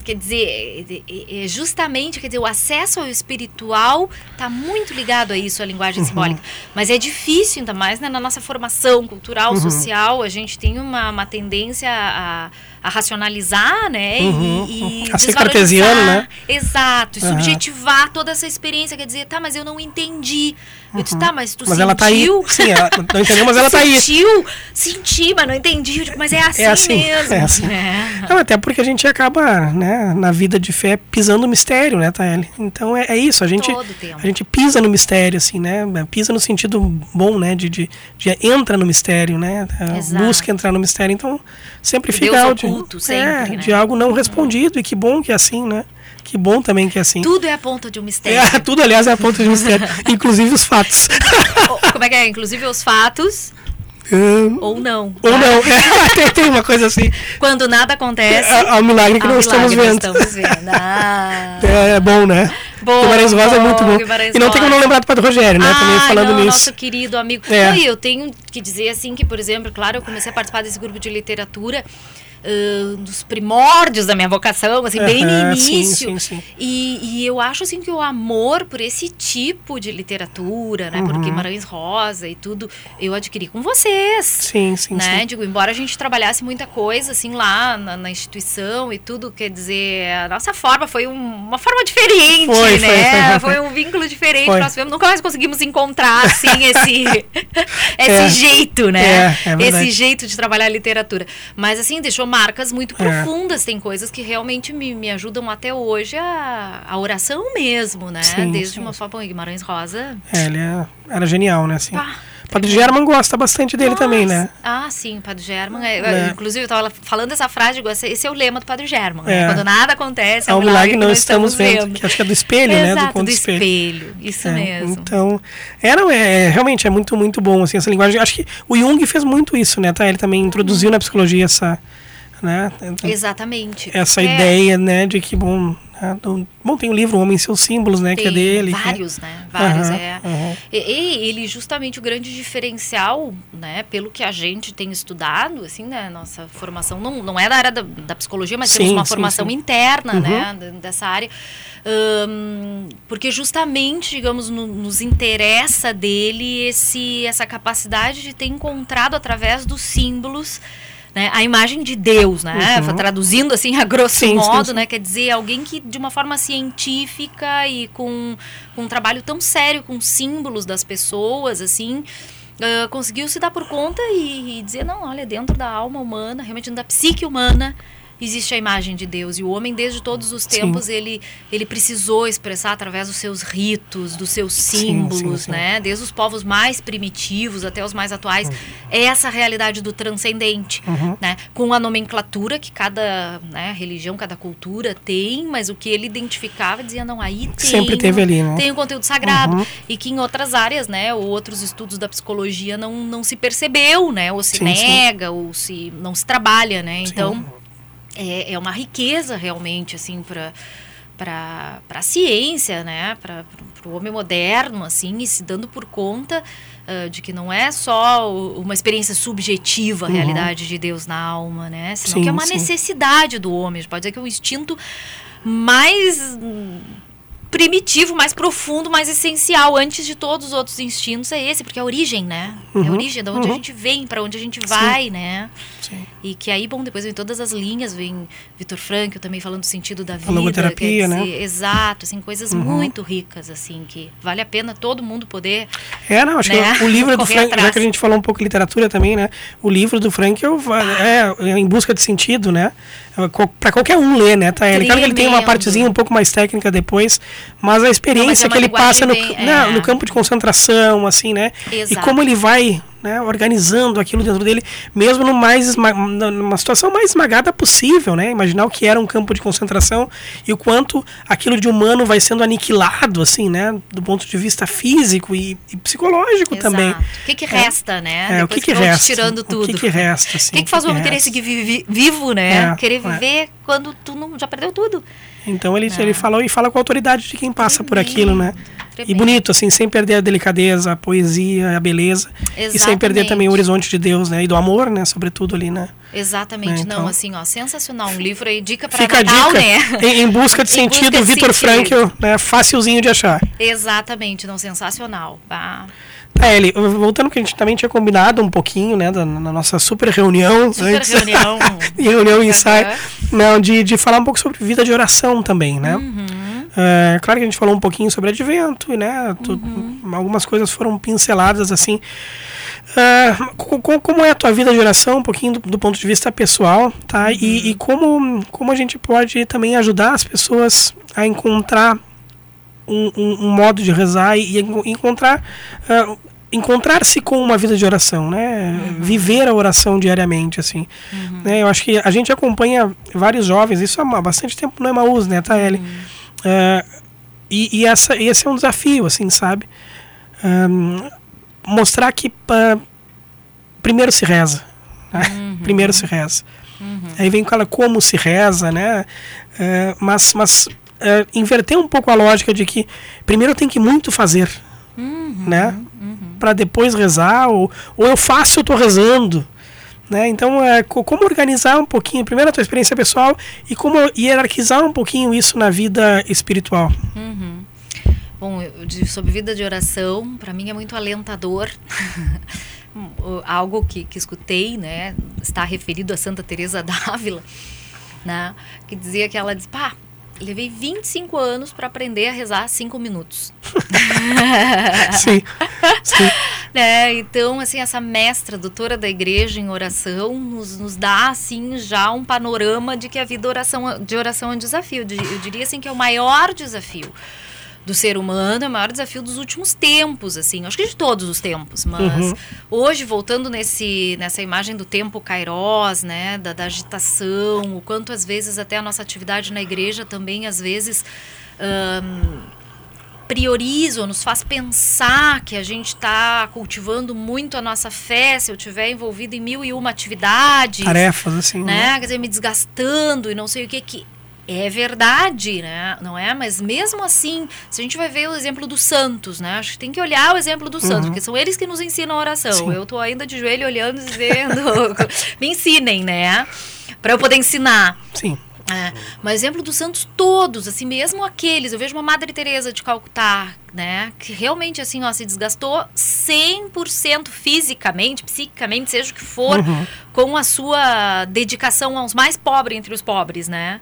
quer dizer, é, é justamente, quer dizer, o acesso ao espiritual está muito ligado a isso, a linguagem uhum. simbólica. Mas é difícil, ainda mais né, na nossa formação cultural, uhum. social, a gente tem uma, uma tendência a a racionalizar, né? Uhum. E, e a ser cartesiano, né? Exato, e uhum. subjetivar toda essa experiência, quer dizer, tá, mas eu não entendi. Uhum. Eu disse, tá, mas tu mas sentiu? ela tá aí. Sim, ela, não entendeu, mas ela tá aí. [LAUGHS] Sentiu? Senti, mas não entendi. Digo, mas é assim, é assim mesmo. É assim. É. Não, até porque a gente acaba, né, na vida de fé, pisando no mistério, né, Taeli? Então é, é, isso, a gente, a gente pisa no mistério, assim, né? Pisa no sentido bom, né? De, de, de entra no mistério, né? Exato. Busca entrar no mistério. Então, sempre fica Deus oculto, de, sempre, é, né? de algo não respondido. E que bom que é assim, né? Que bom também que é assim. Tudo é a ponta de um mistério. É, [LAUGHS] tudo, aliás, é a ponta de um mistério. [LAUGHS] inclusive os fatos. Como é que é? Inclusive os fatos. Um, ou não. Ou não. É, [LAUGHS] tem, tem, uma coisa assim. Quando nada acontece. É, é um milagre que nós estamos vendo. estamos vendo. Ah. É, é, bom, né? Bom, Guimarães Rosa é muito bom. Guimarães e não tem como não lembrar do Padre Rogério, né? Ah, Também falando não, nisso. Nosso querido amigo. É. eu tenho que dizer assim que, por exemplo, claro, eu comecei a participar desse grupo de literatura uh, dos primórdios da minha vocação, assim, bem no início. sim, sim, sim. E, e eu acho assim que o amor por esse tipo de literatura, né, por Uhum. Guimarães Rosa e tudo, eu adquiri com vocês. Sim, sim, né? sim. Digo, embora a gente trabalhasse muita coisa assim lá na, na instituição e tudo, quer dizer, a nossa forma foi um- uma forma diferente, Foi, foi, né? foi. [LAUGHS] Foi, um vínculo diferente Foi. nós tivemos. Nunca mais conseguimos encontrar assim esse [LAUGHS] esse É. jeito, né? É, é esse jeito de trabalhar a literatura. Mas assim, deixou marcas muito É. profundas. Tem coisas que realmente me, me ajudam até hoje a, a oração mesmo, né? Sim, Desde sim. uma forma, bom, Guimarães Rosa. É, ele é- era genial, né? Assim. Pá. Padre German gosta bastante dele também, né? Ah, sim, o Padre German. é- Né? Inclusive, eu estava falando essa frase, esse é o lema do Padre German. né? É. Quando nada acontece, É um milagre que nós nós estamos vendo, que acho que é do espelho, né? Do conto do espelho. espelho. Isso É, mesmo. Então, é, não, é, é, realmente é muito, muito bom, assim, essa linguagem. Acho que o Jung fez muito isso, né, tá? Ele também introduziu na psicologia essa, né, Exatamente. essa É, ideia, né, de que, bom, né, do- bom, tem o livro Homem e seus símbolos, né, que é tem dele. que- Vários, né? Vários, Aham, é. aham. E, e ele, justamente, o grande diferencial, né? Pelo que a gente tem estudado, assim, né? Nossa formação não, não é da área da, da psicologia, mas Sim, temos uma sim, formação sim. interna, Uhum. né? Dessa área. Porque justamente, digamos, no- nos interessa dele esse, essa capacidade de ter encontrado através dos símbolos né, a imagem de Deus, né? Uhum. Traduzindo assim a grosso Sim, modo, sim. né? Quer dizer, alguém que de uma forma científica e com, com um trabalho tão sério com símbolos das pessoas, assim, ah, conseguiu se dar por conta e, e dizer, não, olha, dentro da alma humana, realmente dentro da psique humana, existe a imagem de Deus. E o homem, desde todos os Sim. tempos, ele, ele precisou expressar através dos seus ritos, dos seus símbolos, sim, sim. né? Desde os povos mais primitivos até os mais atuais, é essa realidade do transcendente, Uhum. né? Com a nomenclatura que cada né, religião, cada cultura tem, mas o que ele identificava dizia, não, aí tem... Sempre teve ali, né? Tem o conteúdo sagrado. Uhum. E que em outras áreas, né, ou outros estudos da psicologia não, não se percebeu, né? Ou se nega, ou se não se trabalha, né? Então, é, é uma riqueza realmente, assim, para para a ciência, né, para o homem moderno, assim, e se dando por conta ah, de que não é só uma experiência subjetiva a Uhum. realidade de Deus na alma, né, senão Sim, que é uma sim. necessidade do homem, pode dizer que é o instinto mais primitivo, mais profundo, mais essencial, antes de todos os outros instintos, é esse, porque é a origem, né? É a Uhum, origem, da onde uhum. a gente vem, para onde a gente vai, né? Sim. E que aí, bom, depois vem todas as linhas, vem Vitor Frankl também falando do sentido da vida. logoterapia, quer né? dizer, Exato, assim, coisas Uhum. muito ricas, assim, que vale a pena todo mundo poder... É, não, acho Né? que o livro [LAUGHS] do já que a gente falou um pouco de literatura também, né? O livro do Frank é, é em busca de sentido, né? Para qualquer um ler, né? Tá? Ele, claro que ele tem uma partezinha um pouco mais técnica depois, mas a experiência é uma que ele passa no, bem- né, é. no campo de concentração, assim, né? E Exato. como ele vai né, organizando aquilo dentro dele, mesmo no mais numa situação mais esmagada possível, né? Imaginar o que era um campo de concentração e o quanto aquilo de humano vai sendo aniquilado, assim, né? Do ponto de vista físico e, e psicológico também. Exato. O que que resta, né? É, o que que te resta? tirando tudo. O que que resta, assim? O que, que faz o homem querer seguir vi- vi- vivo, né? É, querer é. viver quando tu não, já perdeu tudo. Então ele, ele falou e fala com a autoridade de quem passa por Tremendo, aquilo, né? E tremendo. bonito, assim, sem perder a delicadeza, a poesia, a beleza. E sem perder Exatamente. também o horizonte de Deus, né? E do amor, né? Sobretudo ali, né? Exatamente. Né, então. Não, assim, ó, sensacional. Um livro aí, dica para Fica Natal, a dica. né? Em, em busca de [LAUGHS] Em sentido, Vitor. Frankl, né? Facilzinho de achar. Exatamente, não, sensacional. Ah, É, ele, voltando que a gente também tinha combinado um pouquinho, né, da, na nossa super reunião. super antes- reunião. [LAUGHS] e reunião e ensaio, Aham. não, de, de falar um pouco sobre vida de oração também, né? Uhum. É, claro que a gente falou um pouquinho sobre advento, né? Uhum. Algumas coisas foram pinceladas assim. É, co- co- como é a tua vida de oração, um pouquinho do, do ponto de vista pessoal, tá? Uhum. E, e como, como a gente pode também ajudar as pessoas a encontrar um, um- um modo de rezar e, en- encontrar ah, encontrar-se com uma vida de oração, né? Viver a oração diariamente, assim. Né? Eu acho que a gente acompanha vários jovens, isso há bastante tempo no Emaús, né, Taeli? Ah, e e essa, esse é um desafio, assim, sabe? Ahn, mostrar que ah, primeiro se reza. né? Primeiro se reza. Aí vem aquela como se reza, né? Eh, mas mas inverter um pouco a lógica de que primeiro tem que muito fazer, né? Para depois rezar, ou, ou eu faço, eu tô rezando. Né? Então, é, como organizar um pouquinho, primeiro a tua experiência pessoal e como hierarquizar um pouquinho isso na vida espiritual. Uhum. Bom, eu, de, sobre vida de oração, para mim é muito alentador. [LAUGHS] Algo que, que escutei, né, está referido a Santa Teresa d'Ávila, né, que dizia que ela diz, pá, levei 25 anos para aprender a rezar 5 minutos. [LAUGHS] sim, sim. Né? Então, assim, essa mestra, doutora da igreja em oração, nos, nos dá, assim, já um panorama de que a vida oração, de oração é um desafio. Eu diria, assim, que é o maior desafio do ser humano, é o maior desafio dos últimos tempos, assim, acho que de todos os tempos, mas uhum. hoje, voltando nesse, nessa imagem do tempo kairós, né, da, da, agitação, o quanto às vezes até a nossa atividade na igreja também, às vezes, um, prioriza ou nos faz pensar que a gente está cultivando muito a nossa fé se eu estiver envolvido em mil e uma atividades. Tarefas, assim. Né? né? Quer dizer, me desgastando e não sei o que que é verdade, né? Não é? Mas mesmo assim, se a gente vai ver o exemplo dos santos, né? Acho que tem que olhar o exemplo dos uhum. santos, porque são eles que nos ensinam a oração. Sim. Eu tô ainda de joelho olhando e dizendo, [LAUGHS] me ensinem, né? Para eu poder ensinar. Sim. É, mas exemplo dos santos todos, assim, mesmo aqueles, eu vejo uma Madre Teresa de Calcutá, né, que realmente assim, ó, se desgastou 100% fisicamente, psiquicamente, seja o que for, uhum. com a sua dedicação aos mais pobres entre os pobres, né?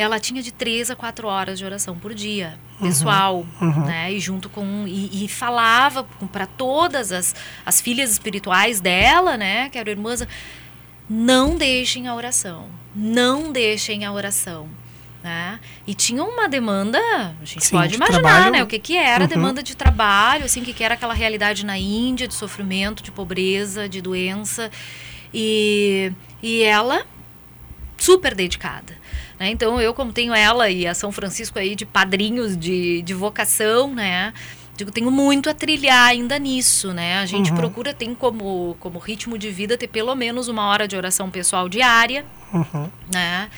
Ela tinha de três a quatro horas de oração por dia, uhum. pessoal, uhum. né? E junto com e, e falava para todas as, as filhas espirituais dela, né? Que eram irmãs, não deixem a oração, não deixem a oração. Né? E tinha uma demanda, a gente Sim, pode imaginar, trabalho. né? O que, que era uhum. demanda de trabalho, assim, o que, que era aquela realidade na Índia de sofrimento, de pobreza, de doença. E, e ela super dedicada. Né? Então, eu, como tenho ela e a São Francisco aí de padrinhos de, de vocação, né? Digo, tenho muito a trilhar ainda nisso, né? A gente uhum. procura, tem como, como ritmo de vida ter pelo menos uma hora de oração pessoal diária, uhum. né?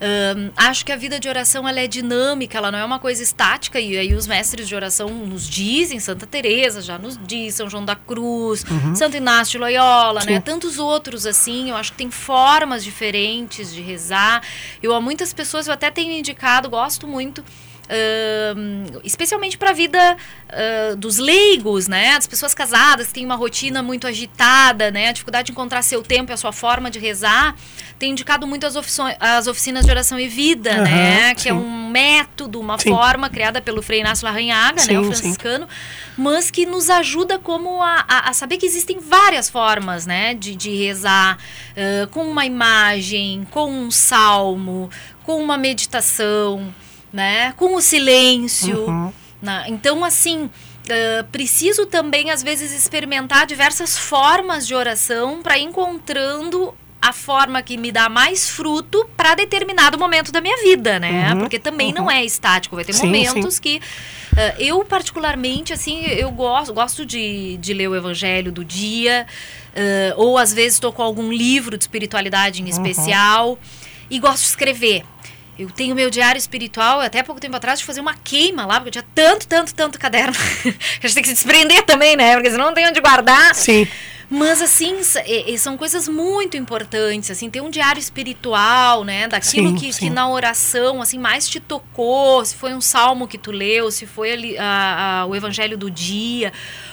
Um, acho que a vida de oração ela é dinâmica, ela não é uma coisa estática e aí os mestres de oração nos dizem, Santa Teresa já nos diz, São João da Cruz, uhum. Santo Inácio de Loyola, né? Tantos outros assim, eu acho que tem formas diferentes de rezar. Eu a muitas pessoas eu até tenho indicado, gosto muito Uh, especialmente para a vida uh, dos leigos, né? Das pessoas casadas que têm uma rotina muito agitada, né? A dificuldade de encontrar seu tempo e a sua forma de rezar. Tem indicado muito as, as oficinas de oração e vida, uhum, né? Que é sim. é um método, uma sim. forma criada pelo Frei Inácio Larranhaga, sim, né? O franciscano, mas que nos ajuda como a, a, a, saber que existem várias formas, né? De, de rezar uh, com uma imagem, com um salmo, com uma meditação né? Com o silêncio. Uhum. Né? Então, assim, uh, preciso também, às vezes, experimentar diversas formas de oração para encontrando a forma que me dá mais fruto para determinado momento da minha vida, né? Uhum, Porque também uhum. não é estático, vai ter sim, momentos sim. que uh, eu particularmente assim eu gosto gosto de, de ler o Evangelho do dia uh, ou às vezes estou com algum livro de espiritualidade em uhum. especial e gosto de escrever. Eu tenho meu diário espiritual, até pouco tempo atrás, de fazer uma queima lá, porque eu tinha tanto, tanto, tanto caderno. [LAUGHS] a gente tem que se desprender também, né? Porque senão não tem onde guardar. Sim. Mas, assim, são coisas muito importantes, assim, ter um diário espiritual, né? Daquilo sim, que, sim. que na oração, assim, mais te tocou, se foi um salmo que tu leu, se foi ali, a, a, o evangelho do dia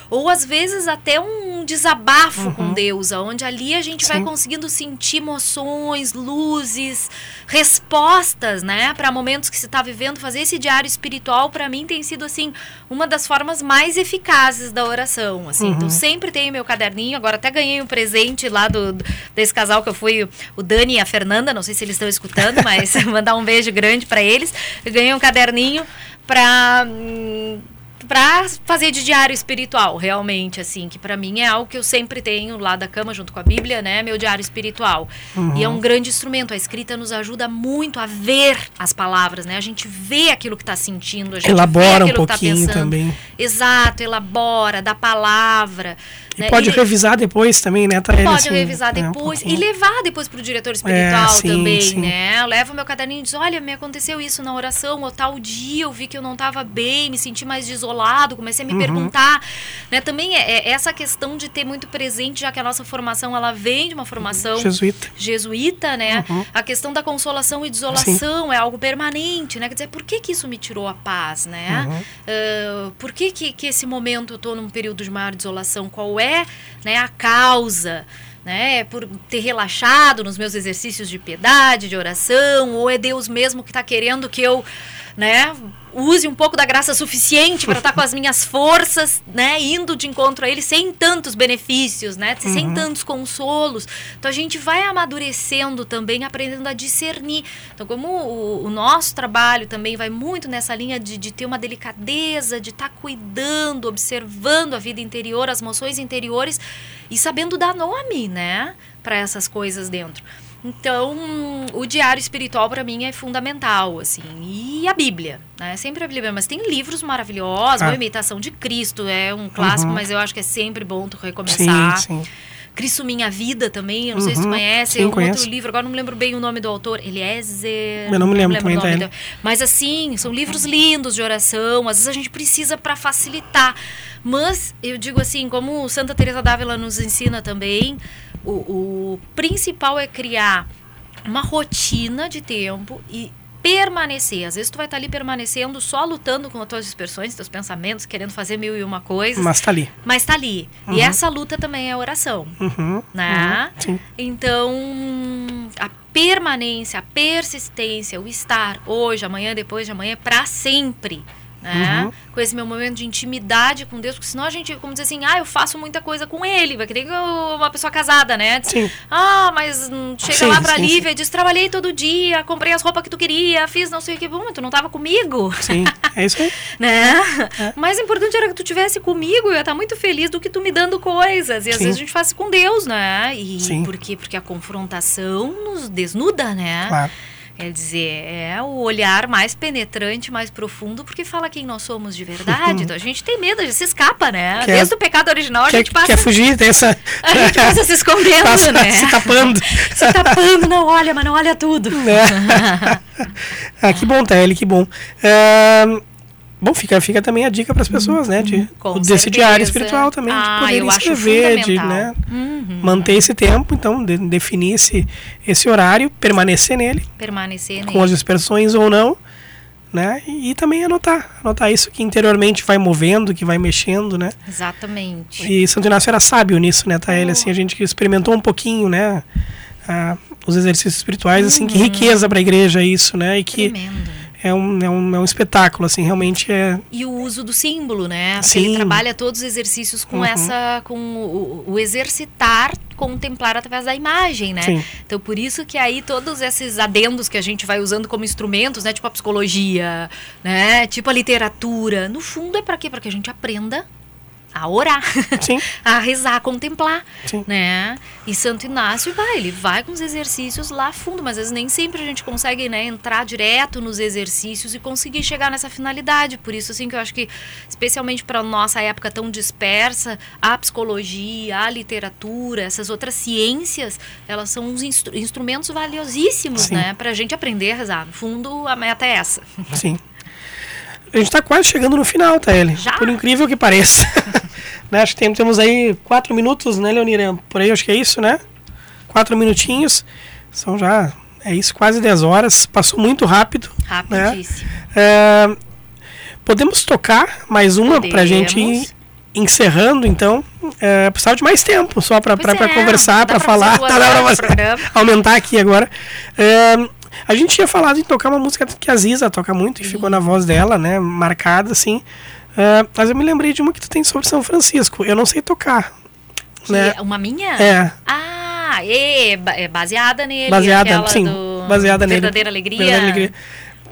ou às vezes até um desabafo uhum. com Deus, onde ali a gente Sim. vai conseguindo sentir emoções, luzes, respostas, né, para momentos que se está vivendo. Fazer esse diário espiritual para mim tem sido assim uma das formas mais eficazes da oração, assim. Então, uhum. Então sempre tenho meu caderninho. Agora até ganhei um presente lá do, desse casal que eu fui, o Dani e a Fernanda. Não sei se eles estão escutando, mas [LAUGHS] mandar um beijo grande para eles. Eu ganhei um caderninho para hum, para fazer de diário espiritual, realmente, assim, que para mim é algo que eu sempre tenho lá da cama junto com a Bíblia, né, meu diário espiritual. Uhum. E é um grande instrumento, a escrita nos ajuda muito a ver as palavras, né? A gente vê aquilo que está sentindo, a gente elabora um tá pouquinho tá também. Exato, elabora, da palavra. E né? pode e, revisar depois também, né, Pode assim, revisar depois é, um e levar depois para o diretor espiritual é, sim, também, sim. né? Leva o meu caderninho e diz, olha, me aconteceu isso na oração, ou tal dia eu vi que eu não estava bem, me senti mais desolado, comecei a me uhum. perguntar, né? Também é, é, essa questão de ter muito presente, já que a nossa formação, ela vem de uma formação... Jesuíta. Jesuíta, né? Uhum. A questão da consolação e desolação sim. é algo permanente, né? Quer dizer, por que que isso me tirou a paz, né? Uhum. Uh, por que que, que esse momento eu estou num período de maior desolação? Qual é é né, a causa. Né, por ter relaxado nos meus exercícios de piedade, de oração, ou é Deus mesmo que está querendo que eu né, use um pouco da graça suficiente para estar tá com as minhas forças, né, indo de encontro a ele sem tantos benefícios, né, uhum. sem tantos consolos. Então a gente vai amadurecendo também, aprendendo a discernir. Então como o, o nosso trabalho também vai muito nessa linha de, de ter uma delicadeza, de estar tá cuidando, observando a vida interior, as emoções interiores e sabendo dar nome, né, para essas coisas dentro. Então, o diário espiritual para mim é fundamental, assim. E a Bíblia, né? Sempre a Bíblia, mas tem livros maravilhosos, ah. A Imitação de Cristo é um clássico, uhum. mas eu acho que é sempre bom tu recomeçar. Sim, sim. Cristo Minha Vida também, eu não uhum. sei se tu uhum. conhece, Sim, é um conheço. outro livro, agora não me lembro bem o nome do autor, Eliezer... Eu não me lembro, não lembro também Mas assim, são livros lindos de oração, às vezes a gente precisa para facilitar. Mas eu digo assim, como Santa Teresa d'Ávila nos ensina também, o, o principal é criar uma rotina de tempo e permanecer. Às vezes tu vai estar ali permanecendo só lutando com as tuas dispersões, teus pensamentos, querendo fazer mil e uma coisas. Mas tá ali. Mas tá ali. Uhum. E essa luta também é oração. Uhum. Né? Uhum. Então, a permanência, a persistência, o estar hoje, amanhã, depois de amanhã, para sempre né? Uhum. Com esse meu momento de intimidade com Deus, porque senão a gente, como dizer assim, ah, eu faço muita coisa com ele, vai querer uma pessoa casada, né? Diz, sim. Ah, mas chega sim, lá pra sim, Lívia e diz, trabalhei todo dia, comprei as roupas que tu queria, fiz não sei o que, bom, tu não tava comigo. Sim, é isso aí. [LAUGHS] né? É. Mais importante era que tu tivesse comigo, eu ia estar muito feliz do que tu me dando coisas. E às vezes a gente faz com Deus, né? E sim. por quê? Porque a confrontação nos desnuda, né? Claro. Quer dizer, é o olhar mais penetrante, mais profundo, porque fala quem nós somos de verdade. [LAUGHS] então a gente tem medo, a gente se escapa, né? Quer, Desde o pecado original a quer, gente passa. Quer fugir dessa. [LAUGHS] A gente passa se escondendo, [LAUGHS] passa, né? Se tapando. se tapando, não olha, mas não olha tudo. É. ah, que bom, Tele, que bom. Uh, Bom, fica, fica também a dica para as pessoas, né? De, Com desse certeza. diário espiritual também, ah, de poder escrever, de né, uhum. manter esse tempo, então, de, definir esse, esse horário, permanecer nele. Permanecer com nele. as dispersões ou não, né? E, e, também anotar. Anotar isso que interiormente vai movendo, que vai mexendo, né? Exatamente. E Santo Inácio era sábio nisso, né, Taeli? Oh. Assim, a gente que experimentou um pouquinho, né? Ah, os exercícios espirituais, uhum. assim, que uhum. riqueza para a igreja isso, né? E que Tremendo é um, é, um, é um espetáculo, assim, realmente é... E o uso do símbolo, né? Sim. ele trabalha todos os exercícios com uhum. essa, com o, o, exercitar, contemplar através da imagem, né? Sim. Então, por isso que aí todos esses adendos que a gente vai usando como instrumentos, né? Tipo a psicologia, né? Tipo a literatura, no fundo é para quê? Para que a gente aprenda a orar, [LAUGHS] a rezar, a contemplar, Sim. né? E Santo Inácio vai, ele vai com os exercícios lá fundo, mas às vezes nem sempre a gente consegue, né, entrar direto nos exercícios e conseguir chegar nessa finalidade. Por isso assim que eu acho que especialmente para nossa época tão dispersa, a psicologia, a literatura, essas outras ciências, elas são uns instru instrumentos valiosíssimos, Sim. né, para a gente aprender a rezar. No fundo, a meta é essa. Sim. A gente está quase chegando no final, tá? Já? Por incrível que pareça. [LAUGHS] né? Acho que tem, temos aí quatro minutos, né, Leonira? Por aí, acho que é isso, né? Quatro minutinhos. São já, é isso, quase dez horas. Passou muito rápido. Né? Rapidíssimo. Né? É, podemos tocar mais uma para a gente ir encerrando, então. É, precisava de mais tempo só para é, conversar, para falar. [LAUGHS] aumentar aqui agora. É, a gente tinha falado em tocar uma música que a Ziza toca muito e ficou na voz dela, né? Marcada, assim. Uh, mas eu me lembrei de uma que tu tem sobre São Francisco. Eu não sei tocar. Que né? É uma minha? É. Ah, é, é baseada nele. Baseada, sim. Baseada nele. Verdadeira Alegria. Verdadeira Alegria.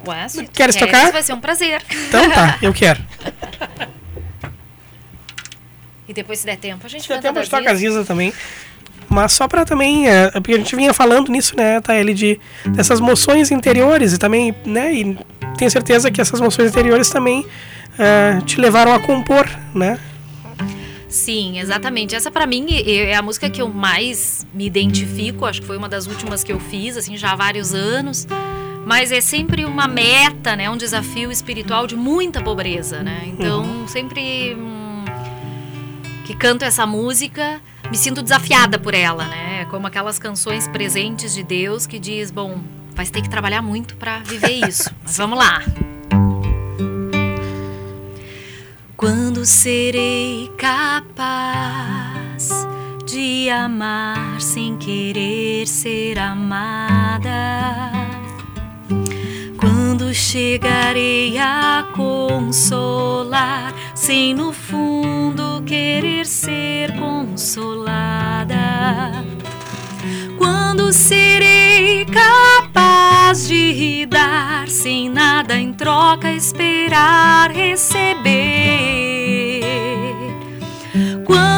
Ué, se Queres quer, tocar? vai ser um prazer. Então tá, eu [LAUGHS] quero. E depois, se der tempo, a gente Se der tempo, a gente toca a Ziza também. Mas só para também, é, porque a gente vinha falando nisso, né, Taeli, de dessas moções interiores e também, né, e tenho certeza que essas moções interiores também uh, te levaram a compor, né? Sim, exatamente. Essa para mim é a música que eu mais me identifico. Acho que foi uma das últimas que eu fiz, assim, já há vários anos. Mas é sempre uma meta, né? Um desafio espiritual de muita pobreza, né? Então, uhum. sempre hum, que canto essa música, me sinto desafiada por ela, né? Como aquelas canções presentes de Deus que diz, bom, vai ter que trabalhar muito para viver isso. [LAUGHS] Mas vamos lá. Quando serei capaz de amar sem querer ser amada? Quando chegarei a consolar sem no fundo querer ser consolada? Quando serei capaz de dar sem nada em troca, esperar receber? Quando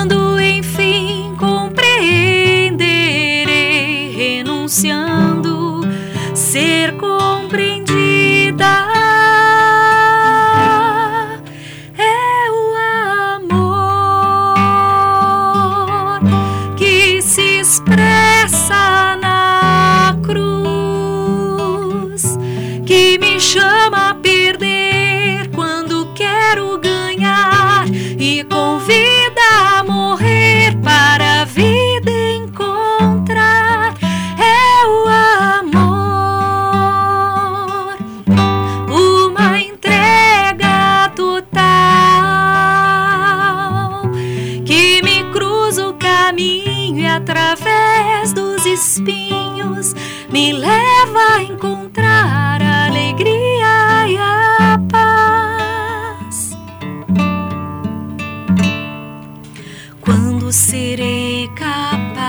espinhos me leva a encontrar a alegria e a paz. Quando serei capaz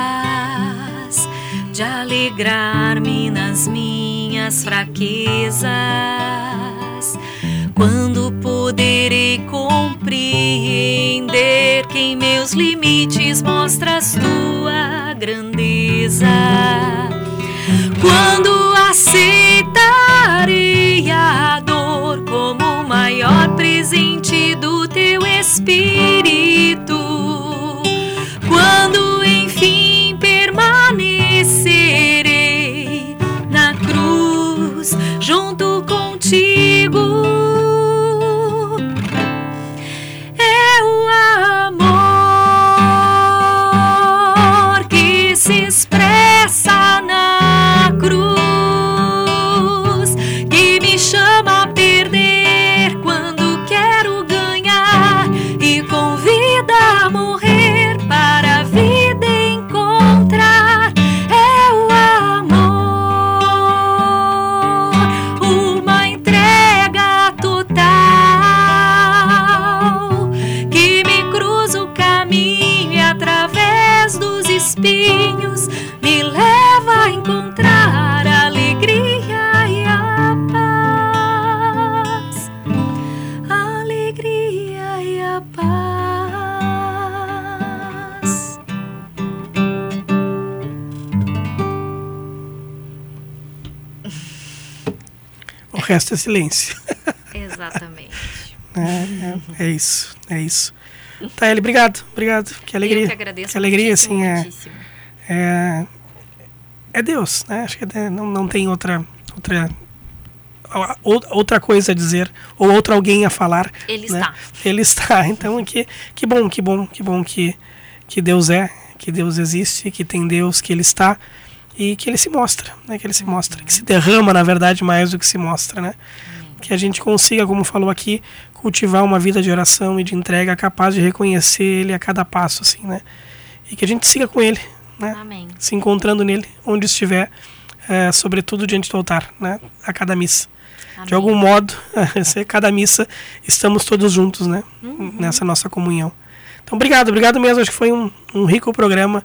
de alegrar-me nas minhas fraquezas, quando poderei compreender que em meus limites mostras tua grandeza. Quando aceitarei a dor como o maior presente do teu espírito. Resto é silêncio. Exatamente. [LAUGHS] é, é, é, isso, é isso. Taeli, obrigado, obrigado. Que alegria. Eu que agradeço. Que alegria, assim, é, é, é Deus, né? Acho que é, não, não tem outra, outra outra coisa a dizer ou outro alguém a falar. Ele né? está. Ele está. [LAUGHS] Então que que bom, que bom, que bom que que Deus é, que Deus existe, que tem Deus, que Ele está e que ele se mostra, né? Que ele se mostra, que se derrama na verdade mais do que se mostra, né? Que a gente consiga, como falou aqui, cultivar uma vida de oração e de entrega capaz de reconhecer ele a cada passo, assim, né? E que a gente siga com ele, né? Amém. Se encontrando nele onde estiver, é, sobretudo diante do altar, né? A cada missa. Amém. De algum modo, [LAUGHS] cada missa estamos todos juntos, né? Uhum. Nessa nossa comunhão. Então, obrigado, obrigado mesmo. Acho que foi um, um rico programa.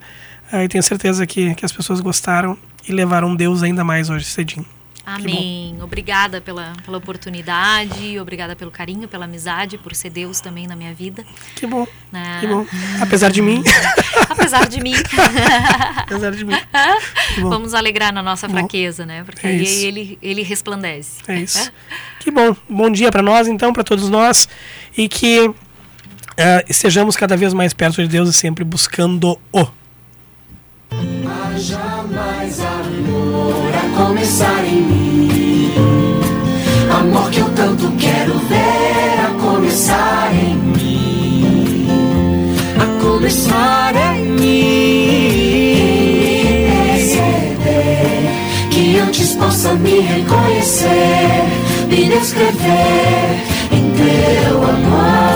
Uh, e tenho certeza que, que as pessoas gostaram e levaram Deus ainda mais hoje cedinho. Amém. Obrigada pela, pela oportunidade, obrigada pelo carinho, pela amizade, por ser Deus também na minha vida. Que bom. Né? Que bom. Apesar de mim. [LAUGHS] Apesar de mim. [LAUGHS] Apesar de mim. Vamos alegrar na nossa fraqueza, né? Porque é aí ele, ele resplandece. É isso. Que bom. Bom dia para nós, então, para todos nós. E que uh, estejamos cada vez mais perto de Deus e sempre buscando-o. Haja mais amor a começar em mim. Amor que eu tanto quero ver a começar em mim. A começar em mim. Perceber que antes possa me reconhecer, me descrever em teu amor.